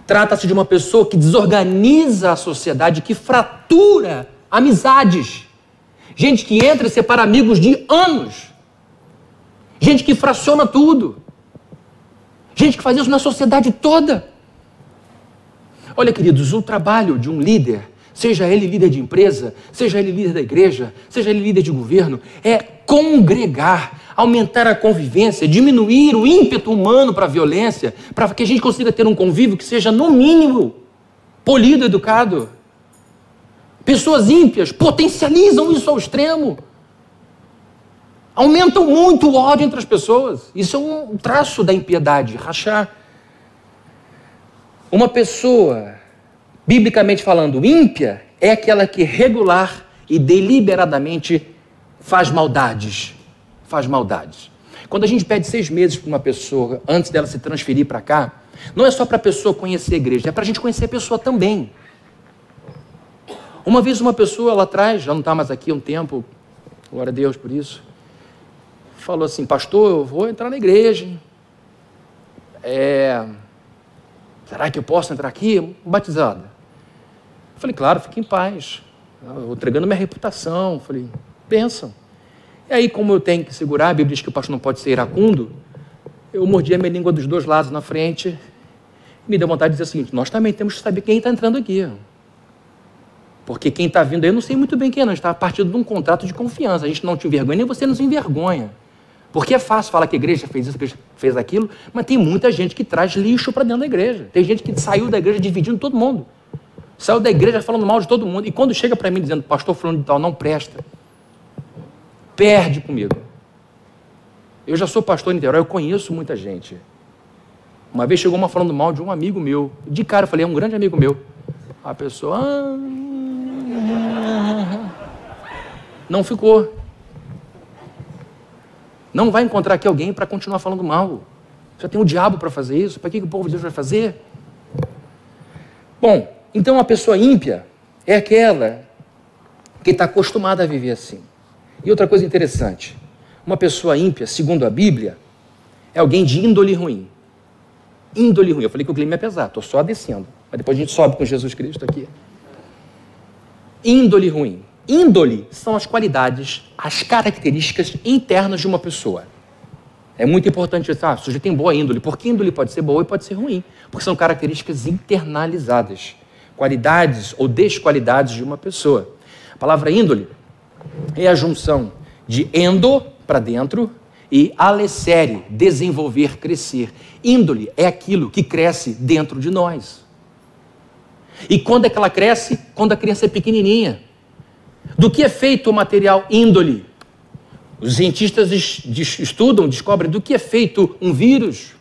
Trata-se de uma pessoa que desorganiza a sociedade, que fratura amizades. Gente que entra e separa amigos de anos. Gente que fraciona tudo. Gente que faz isso na sociedade toda. Olha, queridos, o trabalho de um líder, seja ele líder de empresa, seja ele líder da igreja, seja ele líder de governo, é congregar, aumentar a convivência, diminuir o ímpeto humano para a violência, para que a gente consiga ter um convívio que seja, no mínimo, polido, educado. Pessoas ímpias potencializam isso ao extremo. Aumentam muito o ódio entre as pessoas. Isso é um traço da impiedade, rachar. Uma pessoa, biblicamente falando, ímpia, é aquela que regular e deliberadamente faz maldades, faz maldades. Quando a gente pede seis meses para uma pessoa antes dela se transferir para cá, não é só para a pessoa conhecer a igreja, é para a gente conhecer a pessoa também. Uma vez uma pessoa lá atrás, já não está mais aqui há um tempo, glória a Deus por isso, falou assim, pastor, eu vou entrar na igreja. É... Será que eu posso entrar aqui batizada? Eu falei, claro, fique em paz. Eu entregando minha reputação. Eu falei, pensam. E aí, como eu tenho que segurar, a Bíblia diz que o pastor não pode ser iracundo, eu mordi a minha língua dos dois lados na frente. Me deu vontade de dizer o seguinte: nós também temos que saber quem está entrando aqui. Porque quem está vindo aí, eu não sei muito bem quem é, não. A gente está partindo de um contrato de confiança. A gente não te envergonha, nem você nos envergonha. Porque é fácil falar que a igreja fez isso, que a fez aquilo, mas tem muita gente que traz lixo para dentro da igreja. Tem gente que saiu da igreja dividindo todo mundo. Saiu da igreja falando mal de todo mundo. E quando chega para mim dizendo, pastor falando de tal, não presta, perde comigo. Eu já sou pastor em Niterói, eu conheço muita gente. Uma vez chegou uma falando mal de um amigo meu. De cara eu falei, é um grande amigo meu. A pessoa. Ah, não ficou. Não vai encontrar aqui alguém para continuar falando mal. Já tem o diabo para fazer isso. Para que, que o povo de Deus vai fazer? Bom, então a pessoa ímpia é aquela que está acostumada a viver assim. E outra coisa interessante: uma pessoa ímpia, segundo a Bíblia, é alguém de índole ruim. Índole ruim. Eu falei que o clima é pesado, estou só descendo. Mas depois a gente sobe com Jesus Cristo aqui. Índole ruim. Índole são as qualidades, as características internas de uma pessoa. É muito importante isso. Ah, o sujeito tem boa índole. Porque índole pode ser boa e pode ser ruim. Porque são características internalizadas. Qualidades ou desqualidades de uma pessoa. A palavra índole é a junção de endo, para dentro, e alessere, desenvolver, crescer. Índole é aquilo que cresce dentro de nós. E quando é que ela cresce? Quando a criança é pequenininha. Do que é feito o material índole? Os cientistas estudam, descobrem do que é feito um vírus,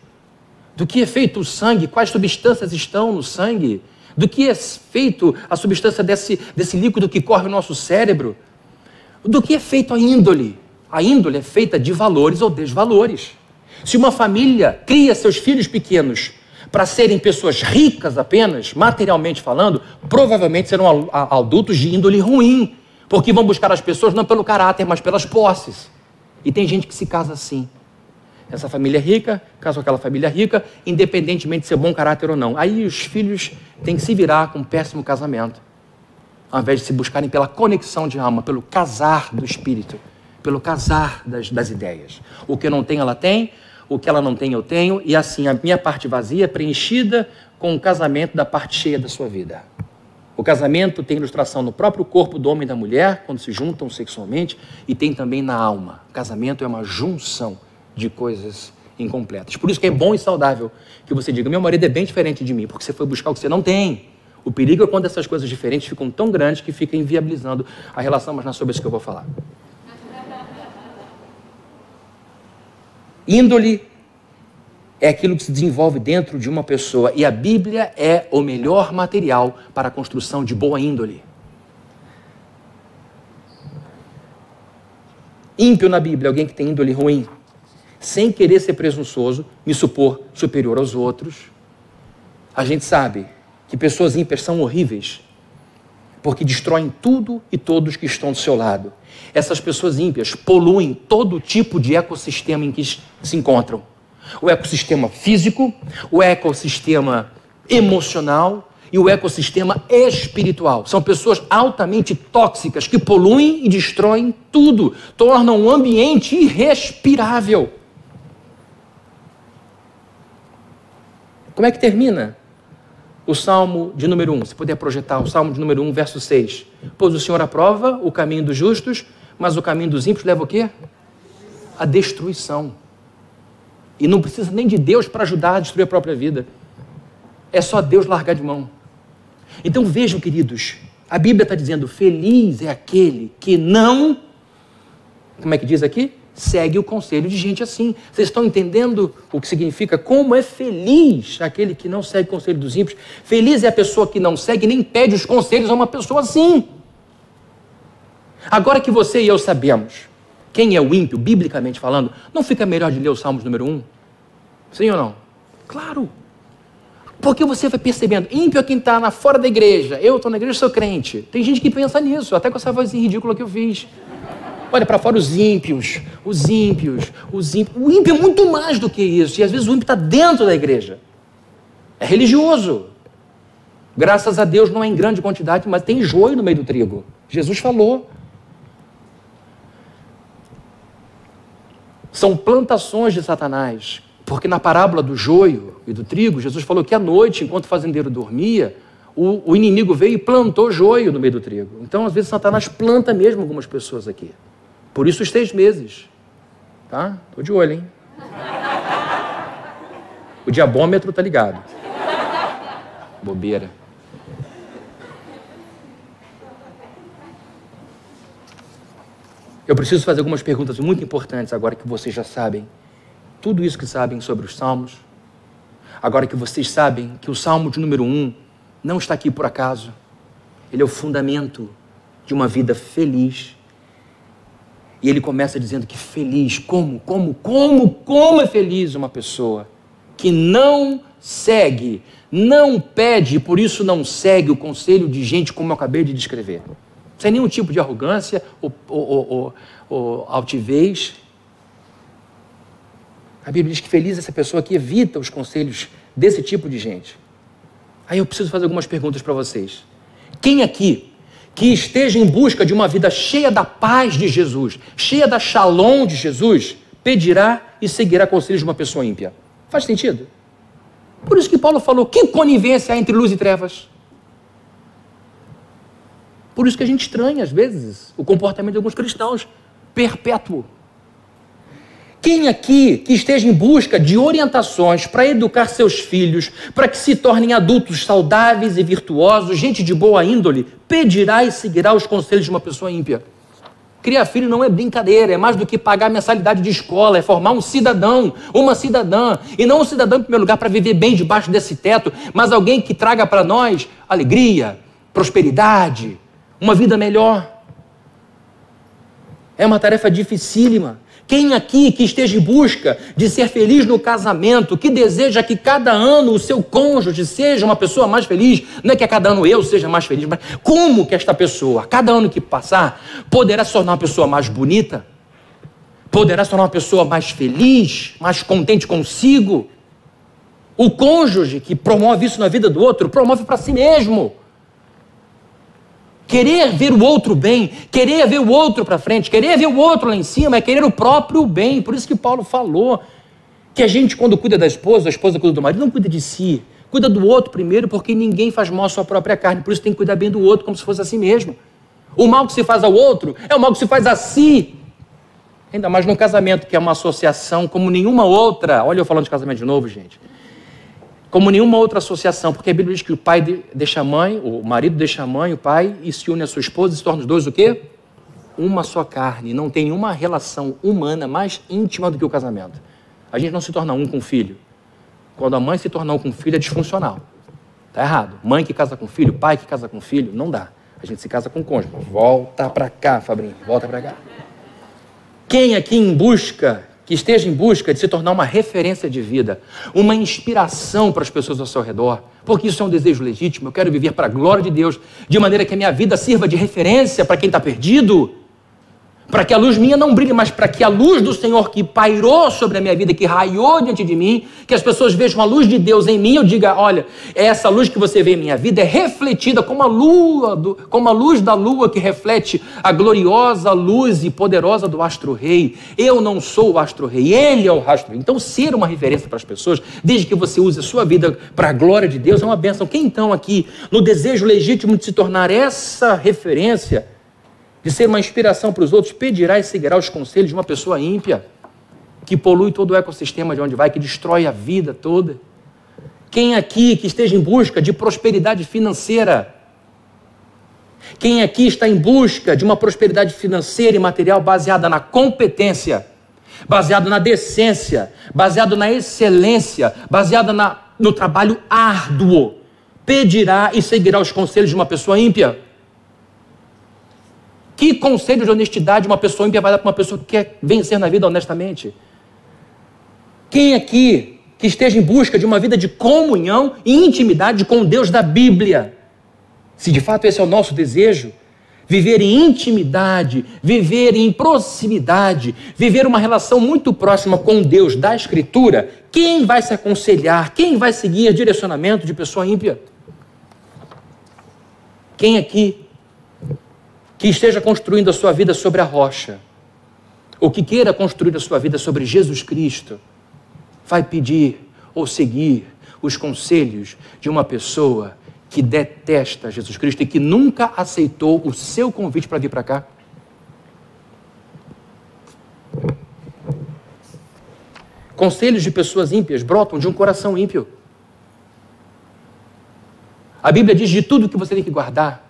do que é feito o sangue, quais substâncias estão no sangue, do que é feito a substância desse, desse líquido que corre no nosso cérebro, do que é feito a índole. A índole é feita de valores ou desvalores. Se uma família cria seus filhos pequenos para serem pessoas ricas apenas, materialmente falando, provavelmente serão adultos de índole ruim, porque vão buscar as pessoas não pelo caráter, mas pelas posses. E tem gente que se casa assim. Essa família é rica, casa com aquela família rica, independentemente de ser bom caráter ou não. Aí os filhos têm que se virar com um péssimo casamento, ao invés de se buscarem pela conexão de alma, pelo casar do espírito, pelo casar das, das ideias. O que eu não tenho, ela tem, o que ela não tem, eu tenho, e assim a minha parte vazia é preenchida com o casamento da parte cheia da sua vida. O casamento tem ilustração no próprio corpo do homem e da mulher, quando se juntam sexualmente, e tem também na alma. O casamento é uma junção de coisas incompletas. Por isso que é bom e saudável que você diga: meu marido é bem diferente de mim, porque você foi buscar o que você não tem. O perigo é quando essas coisas diferentes ficam tão grandes que fica inviabilizando a relação, mas não é sobre isso que eu vou falar. Índole é aquilo que se desenvolve dentro de uma pessoa e a Bíblia é o melhor material para a construção de boa índole. Ímpio na Bíblia, alguém que tem índole ruim, sem querer ser presunçoso, me supor superior aos outros. A gente sabe que pessoas ímpias são horríveis, porque destroem tudo e todos que estão do seu lado. Essas pessoas ímpias poluem todo tipo de ecossistema em que se encontram o ecossistema físico, o ecossistema emocional e o ecossistema espiritual. São pessoas altamente tóxicas que poluem e destroem tudo, tornam o ambiente irrespirável. Como é que termina o Salmo de número 1? Se puder projetar o Salmo de número 1, verso 6. Pois o Senhor aprova o caminho dos justos, mas o caminho dos ímpios leva o quê? A destruição. E não precisa nem de Deus para ajudar a destruir a própria vida. É só Deus largar de mão. Então vejam, queridos, a Bíblia está dizendo: feliz é aquele que não. Como é que diz aqui? Segue o conselho de gente assim. Vocês estão entendendo o que significa? Como é feliz aquele que não segue o conselho dos ímpios? Feliz é a pessoa que não segue nem pede os conselhos a uma pessoa assim. Agora que você e eu sabemos quem é o ímpio, biblicamente falando, não fica melhor de ler o Salmos número 1? Sim ou não? Claro. Porque você vai percebendo, ímpio é quem está fora da igreja. Eu estou na igreja, sou crente. Tem gente que pensa nisso, até com essa vozinha ridícula que eu fiz. Olha para fora os ímpios, os ímpios, os ímpios. O ímpio é muito mais do que isso. E às vezes o ímpio está dentro da igreja. É religioso. Graças a Deus não é em grande quantidade, mas tem joio no meio do trigo. Jesus falou. São plantações de Satanás. Porque na parábola do joio e do trigo, Jesus falou que à noite, enquanto o fazendeiro dormia, o, o, inimigo veio e plantou joio no meio do trigo. Então, às vezes, Satanás planta mesmo algumas pessoas aqui. Por isso, os seis meses. Tá? Tô de olho, hein? O diabômetro tá ligado. Bobeira. Eu preciso fazer algumas perguntas muito importantes agora que vocês já sabem tudo isso que sabem sobre os salmos. Agora que vocês sabem que o salmo de número um não está aqui por acaso, ele é o fundamento de uma vida feliz. E ele começa dizendo que feliz, como, como, como, como é feliz uma pessoa que não segue, não pede e por isso não segue o conselho de gente como eu acabei de descrever sem nenhum tipo de arrogância ou, ou, ou, ou altivez. A Bíblia diz que feliz é essa pessoa que evita os conselhos desse tipo de gente. Aí eu preciso fazer algumas perguntas para vocês. Quem aqui que esteja em busca de uma vida cheia da paz de Jesus, cheia da shalom de Jesus, pedirá e seguirá conselhos de uma pessoa ímpia? Faz sentido? Por isso que Paulo falou: que conivência há entre luz e trevas? Por isso que a gente estranha, às vezes, o comportamento de alguns cristãos perpétuo. Quem aqui que esteja em busca de orientações para educar seus filhos, para que se tornem adultos saudáveis e virtuosos, gente de boa índole, pedirá e seguirá os conselhos de uma pessoa ímpia? Criar filho não é brincadeira, é mais do que pagar mensalidade de escola, é formar um cidadão, uma cidadã. E não um cidadão, em primeiro lugar, para viver bem debaixo desse teto, mas alguém que traga para nós alegria, prosperidade, uma vida melhor. É uma tarefa dificílima. Quem aqui que esteja em busca de ser feliz no casamento, que deseja que cada ano o seu cônjuge seja uma pessoa mais feliz, não é que a cada ano eu seja mais feliz, mas como que esta pessoa, cada ano que passar, poderá se tornar uma pessoa mais bonita? Poderá se tornar uma pessoa mais feliz, mais contente consigo? O cônjuge que promove isso na vida do outro, promove para si mesmo. Querer ver o outro bem, querer ver o outro para frente, querer ver o outro lá em cima é querer o próprio bem. Por isso que Paulo falou que a gente, quando cuida da esposa, a esposa cuida do marido, não cuida de si. Cuida do outro primeiro, porque ninguém faz mal à sua própria carne. Por isso tem que cuidar bem do outro, como se fosse a si mesmo. O mal que se faz ao outro é o mal que se faz a si. Ainda mais no casamento, que é uma associação como nenhuma outra. Olha eu falando de casamento de novo, gente como nenhuma outra associação, porque a Bíblia diz que o pai deixa a mãe, o marido deixa a mãe, o pai, e se une à sua esposa e se torna os dois o quê? Uma só carne. Não tem uma relação humana mais íntima do que o casamento. A gente não se torna um com o filho. Quando a mãe se torna um com o filho, é disfuncional. Está errado. Mãe que casa com filho, pai que casa com filho, não dá. A gente se casa com cônjuge. Volta para cá, Fabrinho. Volta para cá. Quem aqui em busca que esteja em busca de se tornar uma referência de vida, uma inspiração para as pessoas ao seu redor, porque isso é um desejo legítimo. Eu quero viver para a glória de Deus, de maneira que a minha vida sirva de referência para quem está perdido para que a luz minha não brilhe, mas para que a luz do Senhor que pairou sobre a minha vida, que raiou diante de mim, que as pessoas vejam a luz de Deus em mim, eu diga, olha, essa luz que você vê em minha vida é refletida como a lua, do, como a luz da lua que reflete a gloriosa luz e poderosa do astro-rei. Eu não sou o astro-rei, ele é o astro-rei. Então, ser uma referência para as pessoas, desde que você use a sua vida para a glória de Deus, é uma bênção. Quem então aqui, no desejo legítimo de se tornar essa referência, de ser uma inspiração para os outros, pedirá e seguirá os conselhos de uma pessoa ímpia, que polui todo o ecossistema de onde vai, que destrói a vida toda. Quem aqui que esteja em busca de prosperidade financeira, quem aqui está em busca de uma prosperidade financeira e material baseada na competência, baseado na decência, baseado na excelência, baseada no trabalho árduo, pedirá e seguirá os conselhos de uma pessoa ímpia. Que conselho de honestidade uma pessoa ímpia vai dar para uma pessoa que quer vencer na vida honestamente? Quem aqui que esteja em busca de uma vida de comunhão e intimidade com o Deus da Bíblia, se de fato esse é o nosso desejo, viver em intimidade, viver em proximidade, viver uma relação muito próxima com Deus da Escritura, quem vai se aconselhar, quem vai seguir direcionamento de pessoa ímpia? Quem aqui que esteja construindo a sua vida sobre a rocha, ou que queira construir a sua vida sobre Jesus Cristo, vai pedir ou seguir os conselhos de uma pessoa que detesta Jesus Cristo e que nunca aceitou o seu convite para vir para cá? Conselhos de pessoas ímpias brotam de um coração ímpio. A Bíblia diz de tudo que você tem que guardar.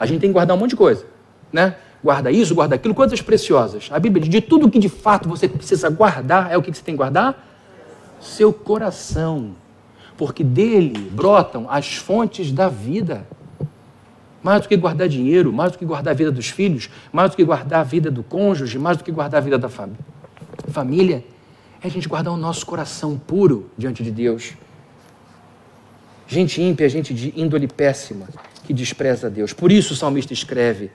A gente tem que guardar um monte de coisa, né? Guarda isso, guarda aquilo, coisas preciosas. A Bíblia diz de tudo que de fato você precisa guardar, é o que você tem que guardar? Seu coração. Porque dele brotam as fontes da vida. Mais do que guardar dinheiro, mais do que guardar a vida dos filhos, mais do que guardar a vida do cônjuge, mais do que guardar a vida da família é a gente guardar o nosso coração puro diante de Deus. Gente ímpia, gente de índole péssima, que despreza Deus. Por isso o salmista escreve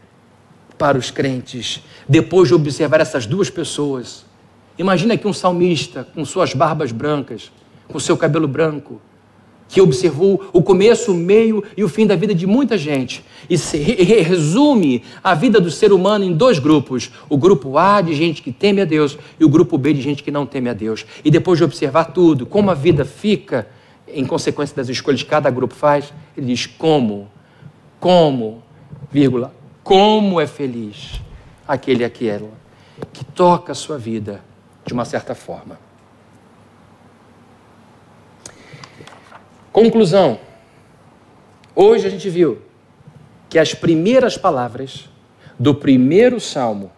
para os crentes, depois de observar essas duas pessoas. Imagina que um salmista com suas barbas brancas, com seu cabelo branco, que observou o começo, o meio e o fim da vida de muita gente e resume a vida do ser humano em dois grupos: o grupo A de gente que teme a Deus e o grupo B de gente que não teme a Deus. E depois de observar tudo, como a vida fica em consequência das escolhas que cada grupo faz, ele diz como, como, vírgula, como é feliz aquele aquela que toca a sua vida de uma certa forma. Conclusão. Hoje a gente viu que as primeiras palavras do primeiro salmo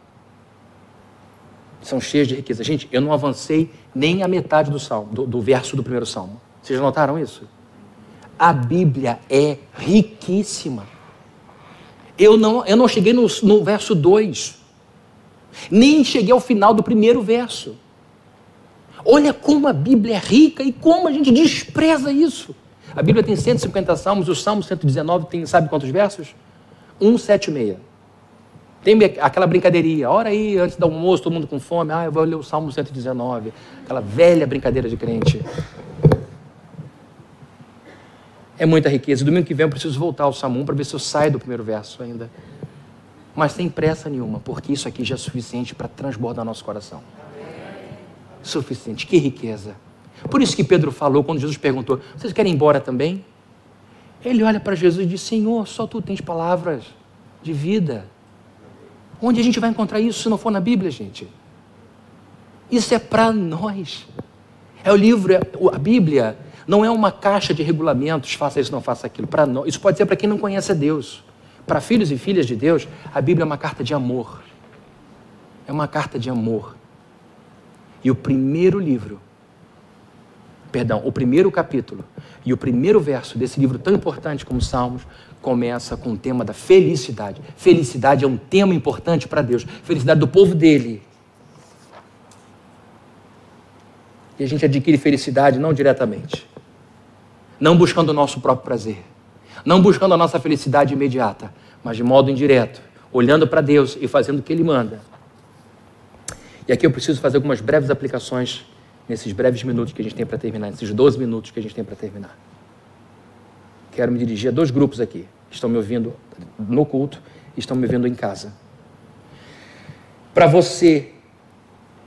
são cheias de riqueza. Gente, eu não avancei nem a metade do salmo, do, do verso do primeiro salmo. Vocês notaram isso? A Bíblia é riquíssima. Eu não, eu não cheguei no, no verso 2, nem cheguei ao final do primeiro verso. Olha como a Bíblia é rica e como a gente despreza isso. A Bíblia tem 150 salmos, o Salmo 119 tem, sabe quantos versos? 176. Tem aquela brincadeirinha, hora aí, antes do almoço, todo mundo com fome, ah, eu vou ler o Salmo 119. Aquela velha brincadeira de crente. É muita riqueza. Domingo que vem eu preciso voltar ao Salmo 1 para ver se eu saio do primeiro verso ainda. Mas sem pressa nenhuma, porque isso aqui já é suficiente para transbordar nosso coração. Suficiente. Que riqueza. Por isso que Pedro falou quando Jesus perguntou: Vocês querem ir embora também? Ele olha para Jesus e diz: Senhor, só tu tens palavras de vida. Onde a gente vai encontrar isso se não for na Bíblia, gente? Isso é para nós. É o livro, é, a Bíblia não é uma caixa de regulamentos, faça isso, não faça aquilo. Para isso pode ser para quem não conhece a Deus. Para filhos e filhas de Deus, a Bíblia é uma carta de amor. É uma carta de amor. E o primeiro livro perdão, o primeiro capítulo e o primeiro verso desse livro tão importante como Salmos começa com o tema da felicidade. Felicidade é um tema importante para Deus. Felicidade do povo dele. E a gente adquire felicidade não diretamente, não buscando o nosso próprio prazer, não buscando a nossa felicidade imediata, mas de modo indireto, olhando para Deus e fazendo o que Ele manda. E aqui eu preciso fazer algumas breves aplicações nesses breves minutos que a gente tem para terminar, nesses 12 minutos que a gente tem para terminar. Quero me dirigir a dois grupos aqui, que estão me ouvindo no culto e estão me ouvindo em casa. Para você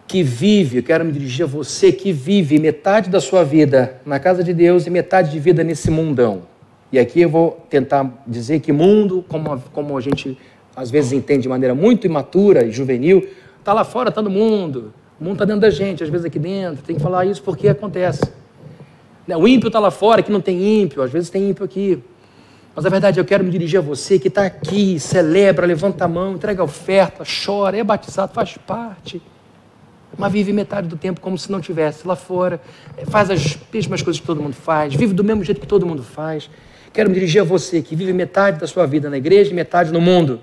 que vive, eu quero me dirigir a você que vive metade da sua vida na casa de Deus e metade de vida nesse mundão. E aqui eu vou tentar dizer que mundo, como a, como a gente às vezes entende de maneira muito imatura e juvenil, está lá fora, está no mundo, o mundo está dentro da gente, às vezes aqui dentro. Tem que falar isso porque acontece. Né, o ímpio está lá fora, que não tem ímpio, às vezes tem ímpio aqui. Mas a verdade, eu quero me dirigir a você que está aqui, celebra, levanta a mão, entrega a oferta, chora, é batizado, faz parte. Mas vive metade do tempo como se não tivesse lá fora, faz as mesmas coisas que todo mundo faz, vive do mesmo jeito que todo mundo faz. Quero me dirigir a você que vive metade da sua vida na igreja e metade no mundo.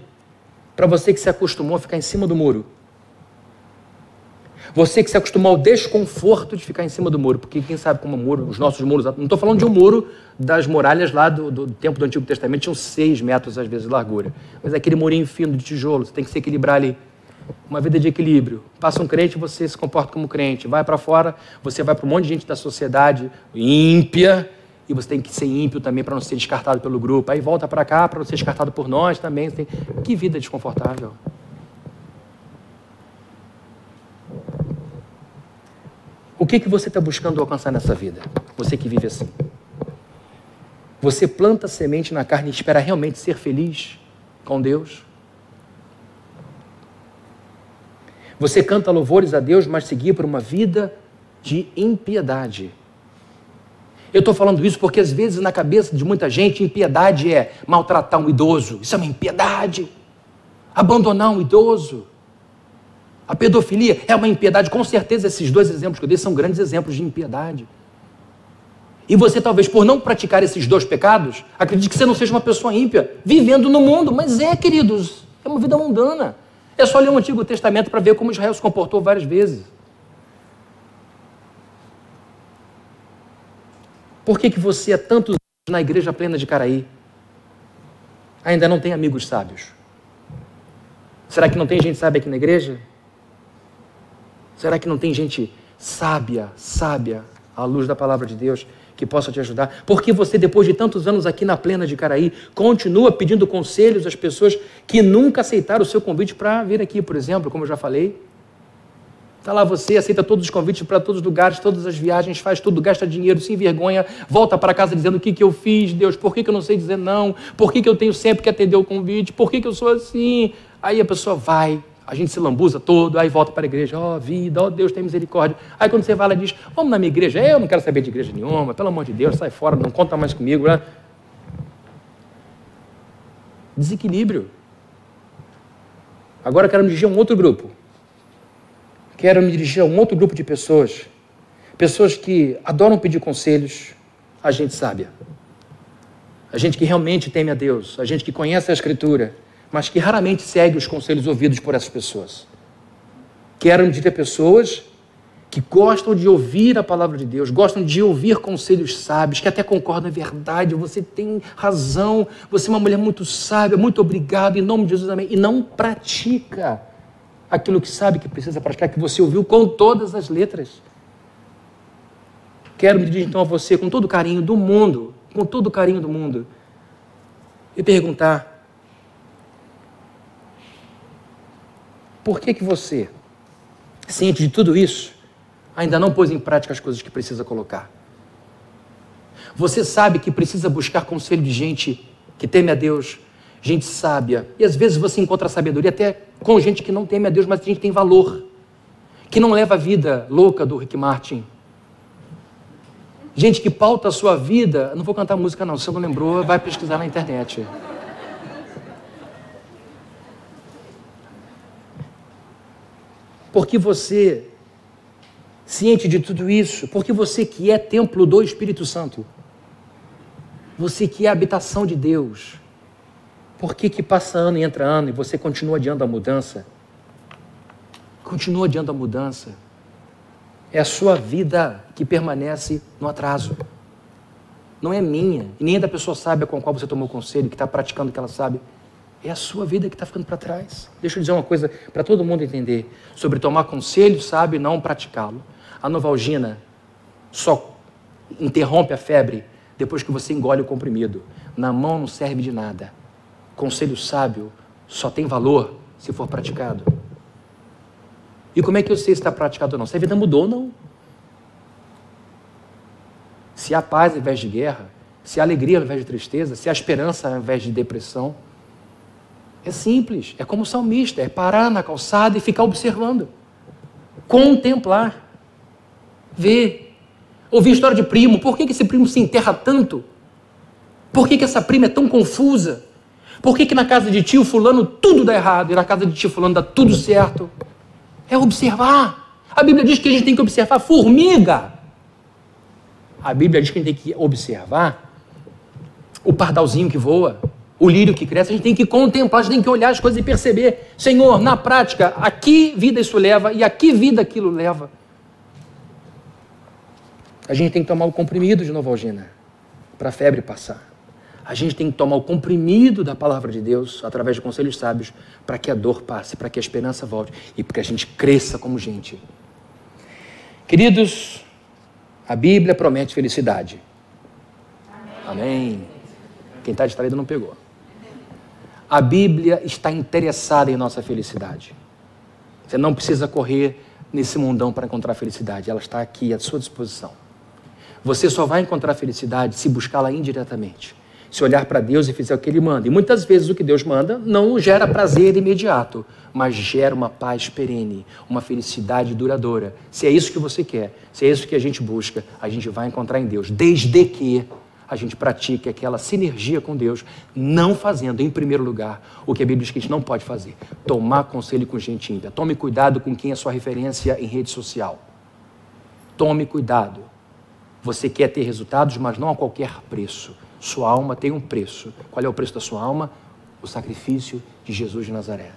Para você que se acostumou a ficar em cima do muro Você que se acostumou ao desconforto de ficar em cima do muro, porque quem sabe como o muro, os nossos muros, não estou falando de um muro das muralhas lá do, do, tempo do Antigo Testamento, tinham seis metros às vezes de largura. Mas é aquele murinho fino de tijolo, você tem que se equilibrar ali. Uma vida de equilíbrio. Passa um crente, você se comporta como crente. Vai para fora, você vai para um monte de gente da sociedade ímpia, e você tem que ser ímpio também para não ser descartado pelo grupo. Aí volta para cá para não ser descartado por nós também. Tem... Que vida desconfortável. O que, que você está buscando alcançar nessa vida? Você que vive assim. Você planta semente na carne e espera realmente ser feliz com Deus? Você canta louvores a Deus, mas seguir por uma vida de impiedade. Eu estou falando isso porque às vezes na cabeça de muita gente, impiedade é maltratar um idoso. Isso é uma impiedade. Abandonar um idoso. A pedofilia é uma impiedade. Com certeza, esses dois exemplos que eu dei são grandes exemplos de impiedade. E você, talvez, por não praticar esses dois pecados, acredite que você não seja uma pessoa ímpia, vivendo no mundo. Mas é, queridos, é uma vida mundana. É só ler o Antigo Testamento para ver como Israel se comportou várias vezes. Por que, que você há tantos anos na igreja plena de Caraí ainda não tem amigos sábios? Será que não tem gente sábia aqui na igreja? Será que não tem gente sábia, sábia, à luz da palavra de Deus, que possa te ajudar? Porque você, depois de tantos anos aqui na plena de Caraí, continua pedindo conselhos às pessoas que nunca aceitaram o seu convite para vir aqui, por exemplo, como eu já falei? Está lá você, aceita todos os convites para todos os lugares, todas as viagens, faz tudo, gasta dinheiro, sem vergonha, volta para casa dizendo o que, que eu fiz, Deus, por que, que eu não sei dizer não, por que, que eu tenho sempre que atender o convite, por que, que eu sou assim. Aí a pessoa vai, a gente se lambuza todo, aí volta para a igreja, ó oh, vida, ó oh, Deus tem misericórdia. Aí quando você vai lá diz, vamos na minha igreja, eu não quero saber de igreja nenhuma, pelo amor de Deus, sai fora, não conta mais comigo. Né? Desequilíbrio. Agora eu quero me dirigir a um outro grupo. Quero me dirigir a um outro grupo de pessoas. Pessoas que adoram pedir conselhos, a gente sábia. A gente que realmente teme a Deus, a gente que conhece a Escritura, mas que raramente segue os conselhos ouvidos por essas pessoas. Quero dizer pessoas que gostam de ouvir a palavra de Deus, gostam de ouvir conselhos sábios, que até concordam, é verdade, você tem razão, você é uma mulher muito sábia, muito obrigado, em nome de Jesus, amém. E não pratica aquilo que sabe que precisa praticar, que você ouviu com todas as letras. Quero me dirigir então a você com todo o carinho do mundo, com todo o carinho do mundo, e perguntar: Por que, que você, ciente de tudo isso, ainda não pôs em prática as coisas que precisa colocar? Você sabe que precisa buscar conselho de gente que teme a Deus, gente sábia. E às vezes você encontra sabedoria até com gente que não teme a Deus, mas gente que tem valor, que não leva a vida louca do Rick Martin. Gente que pauta a sua vida. Não vou cantar música, não. Se você não lembrou, vai pesquisar na internet. Porque você, ciente de tudo isso, porque você que é templo do Espírito Santo, você que é habitação de Deus, por que, que passa ano e entra ano e você continua adiando a mudança? Continua adiando a mudança. É a sua vida que permanece no atraso. Não é minha, e nem da pessoa sábia com a qual você tomou conselho, que está praticando o que ela sabe. É a sua vida que está ficando para trás. Deixa eu dizer uma coisa para todo mundo entender sobre tomar conselho, sabe, não praticá-lo. A novalgina só interrompe a febre depois que você engole o comprimido. Na mão não serve de nada. Conselho sábio só tem valor se for praticado. E como é que eu sei se está praticado ou não? Se a vida mudou ou não. Se há paz ao invés de guerra, se há alegria ao invés de tristeza, se há esperança ao invés de depressão. É simples, é como o salmista, é parar na calçada e ficar observando. Contemplar. Ver. Ouvir história de primo. Por que, que esse primo se enterra tanto? Por que, que essa prima é tão confusa? Por que, que na casa de tio fulano tudo dá errado e na casa de tio fulano dá tudo certo? É observar. A Bíblia diz que a gente tem que observar formiga. A Bíblia diz que a gente tem que observar o pardalzinho que voa. O lírio que cresce, a gente tem que contemplar, a gente tem que olhar as coisas e perceber, Senhor, na prática, a que vida isso leva e a que vida aquilo leva. A gente tem que tomar o comprimido de Novalgina para a febre passar. A gente tem que tomar o comprimido da palavra de Deus através de conselhos sábios para que a dor passe, para que a esperança volte e para que a gente cresça como gente. Queridos, a Bíblia promete felicidade. Amém. Amém. Quem está distraído não pegou. A Bíblia está interessada em nossa felicidade. Você não precisa correr nesse mundão para encontrar felicidade, ela está aqui à sua disposição. Você só vai encontrar felicidade se buscá-la indiretamente se olhar para Deus e fizer o que Ele manda. E muitas vezes o que Deus manda não gera prazer imediato, mas gera uma paz perene, uma felicidade duradoura. Se é isso que você quer, se é isso que a gente busca, a gente vai encontrar em Deus, desde que a gente pratique aquela sinergia com Deus, não fazendo, em primeiro lugar, o que a Bíblia diz que a gente não pode fazer: tomar conselho com gente ímpia. Tome cuidado com quem é sua referência em rede social. Tome cuidado. Você quer ter resultados, mas não a qualquer preço. Sua alma tem um preço. Qual é o preço da sua alma? O sacrifício de Jesus de Nazaré.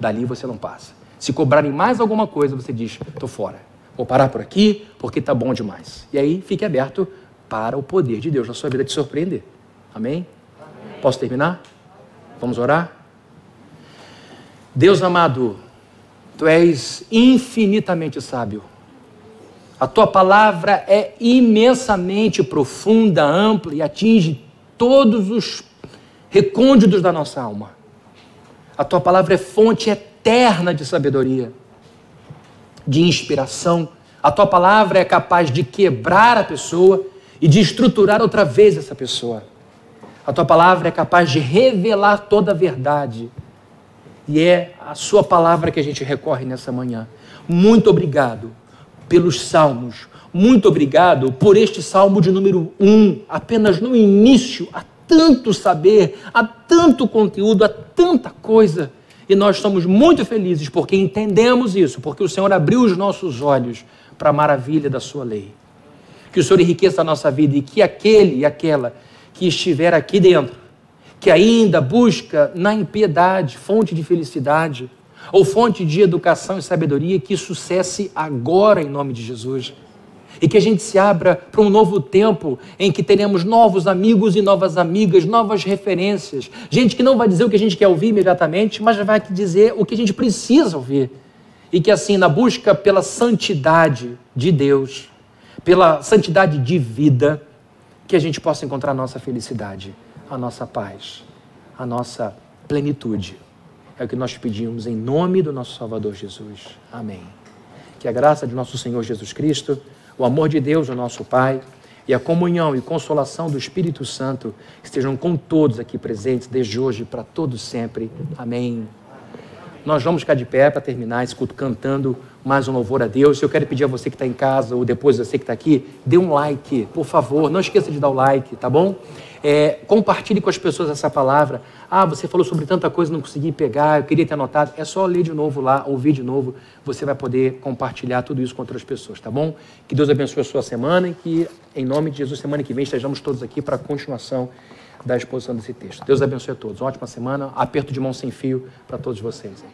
Dali você não passa. Se cobrarem mais alguma coisa, você diz: estou fora. Vou parar por aqui porque está bom demais. E aí fique aberto para o poder de Deus na sua vida te surpreender. Amém? Amém. Posso terminar? Vamos orar? Deus amado, tu és infinitamente sábio. A tua palavra é imensamente profunda, ampla e atinge todos os recônditos da nossa alma. A tua palavra é fonte eterna de sabedoria, de inspiração. A tua palavra é capaz de quebrar a pessoa e de estruturar outra vez essa pessoa. A tua palavra é capaz de revelar toda a verdade. E é a sua palavra que a gente recorre nessa manhã. Muito obrigado pelos salmos, muito obrigado por este salmo de número 1, um, apenas no início. Há tanto saber, há tanto conteúdo, há tanta coisa. E nós estamos muito felizes porque entendemos isso, porque o Senhor abriu os nossos olhos para a maravilha da Sua lei. Que o Senhor enriqueça a nossa vida e que aquele e aquela que estiver aqui dentro, que ainda busca na impiedade fonte de felicidade, ou fonte de educação e sabedoria, que isso cesse agora em nome de Jesus e que a gente se abra para um novo tempo em que teremos novos amigos e novas amigas, novas referências. Gente que não vai dizer o que a gente quer ouvir imediatamente, mas vai dizer o que a gente precisa ouvir. E que assim, na busca pela santidade de Deus, pela santidade de vida, que a gente possa encontrar a nossa felicidade, a nossa paz, a nossa plenitude. É o que nós pedimos em nome do nosso Salvador Jesus. Amém. Que a graça de nosso Senhor Jesus Cristo o amor de Deus, o nosso Pai, e a comunhão e consolação do Espírito Santo estejam com todos aqui presentes, desde hoje para todos sempre. Amém. Nós vamos ficar de pé para terminar esse culto cantando mais um louvor a Deus. Eu quero pedir a você que está em casa ou depois você que está aqui, dê um like, por favor. Não esqueça de dar o like, tá bom? É, compartilhe com as pessoas essa palavra. Ah, você falou sobre tanta coisa, não consegui pegar, eu queria ter anotado. É só ler de novo lá, ouvir de novo. Você vai poder compartilhar tudo isso com outras pessoas, tá bom? Que Deus abençoe a sua semana e que, em nome de Jesus, semana que vem estejamos todos aqui para a continuação da exposição desse texto. Deus abençoe a todos. Uma ótima semana. Aperto de mão sem fio para todos vocês.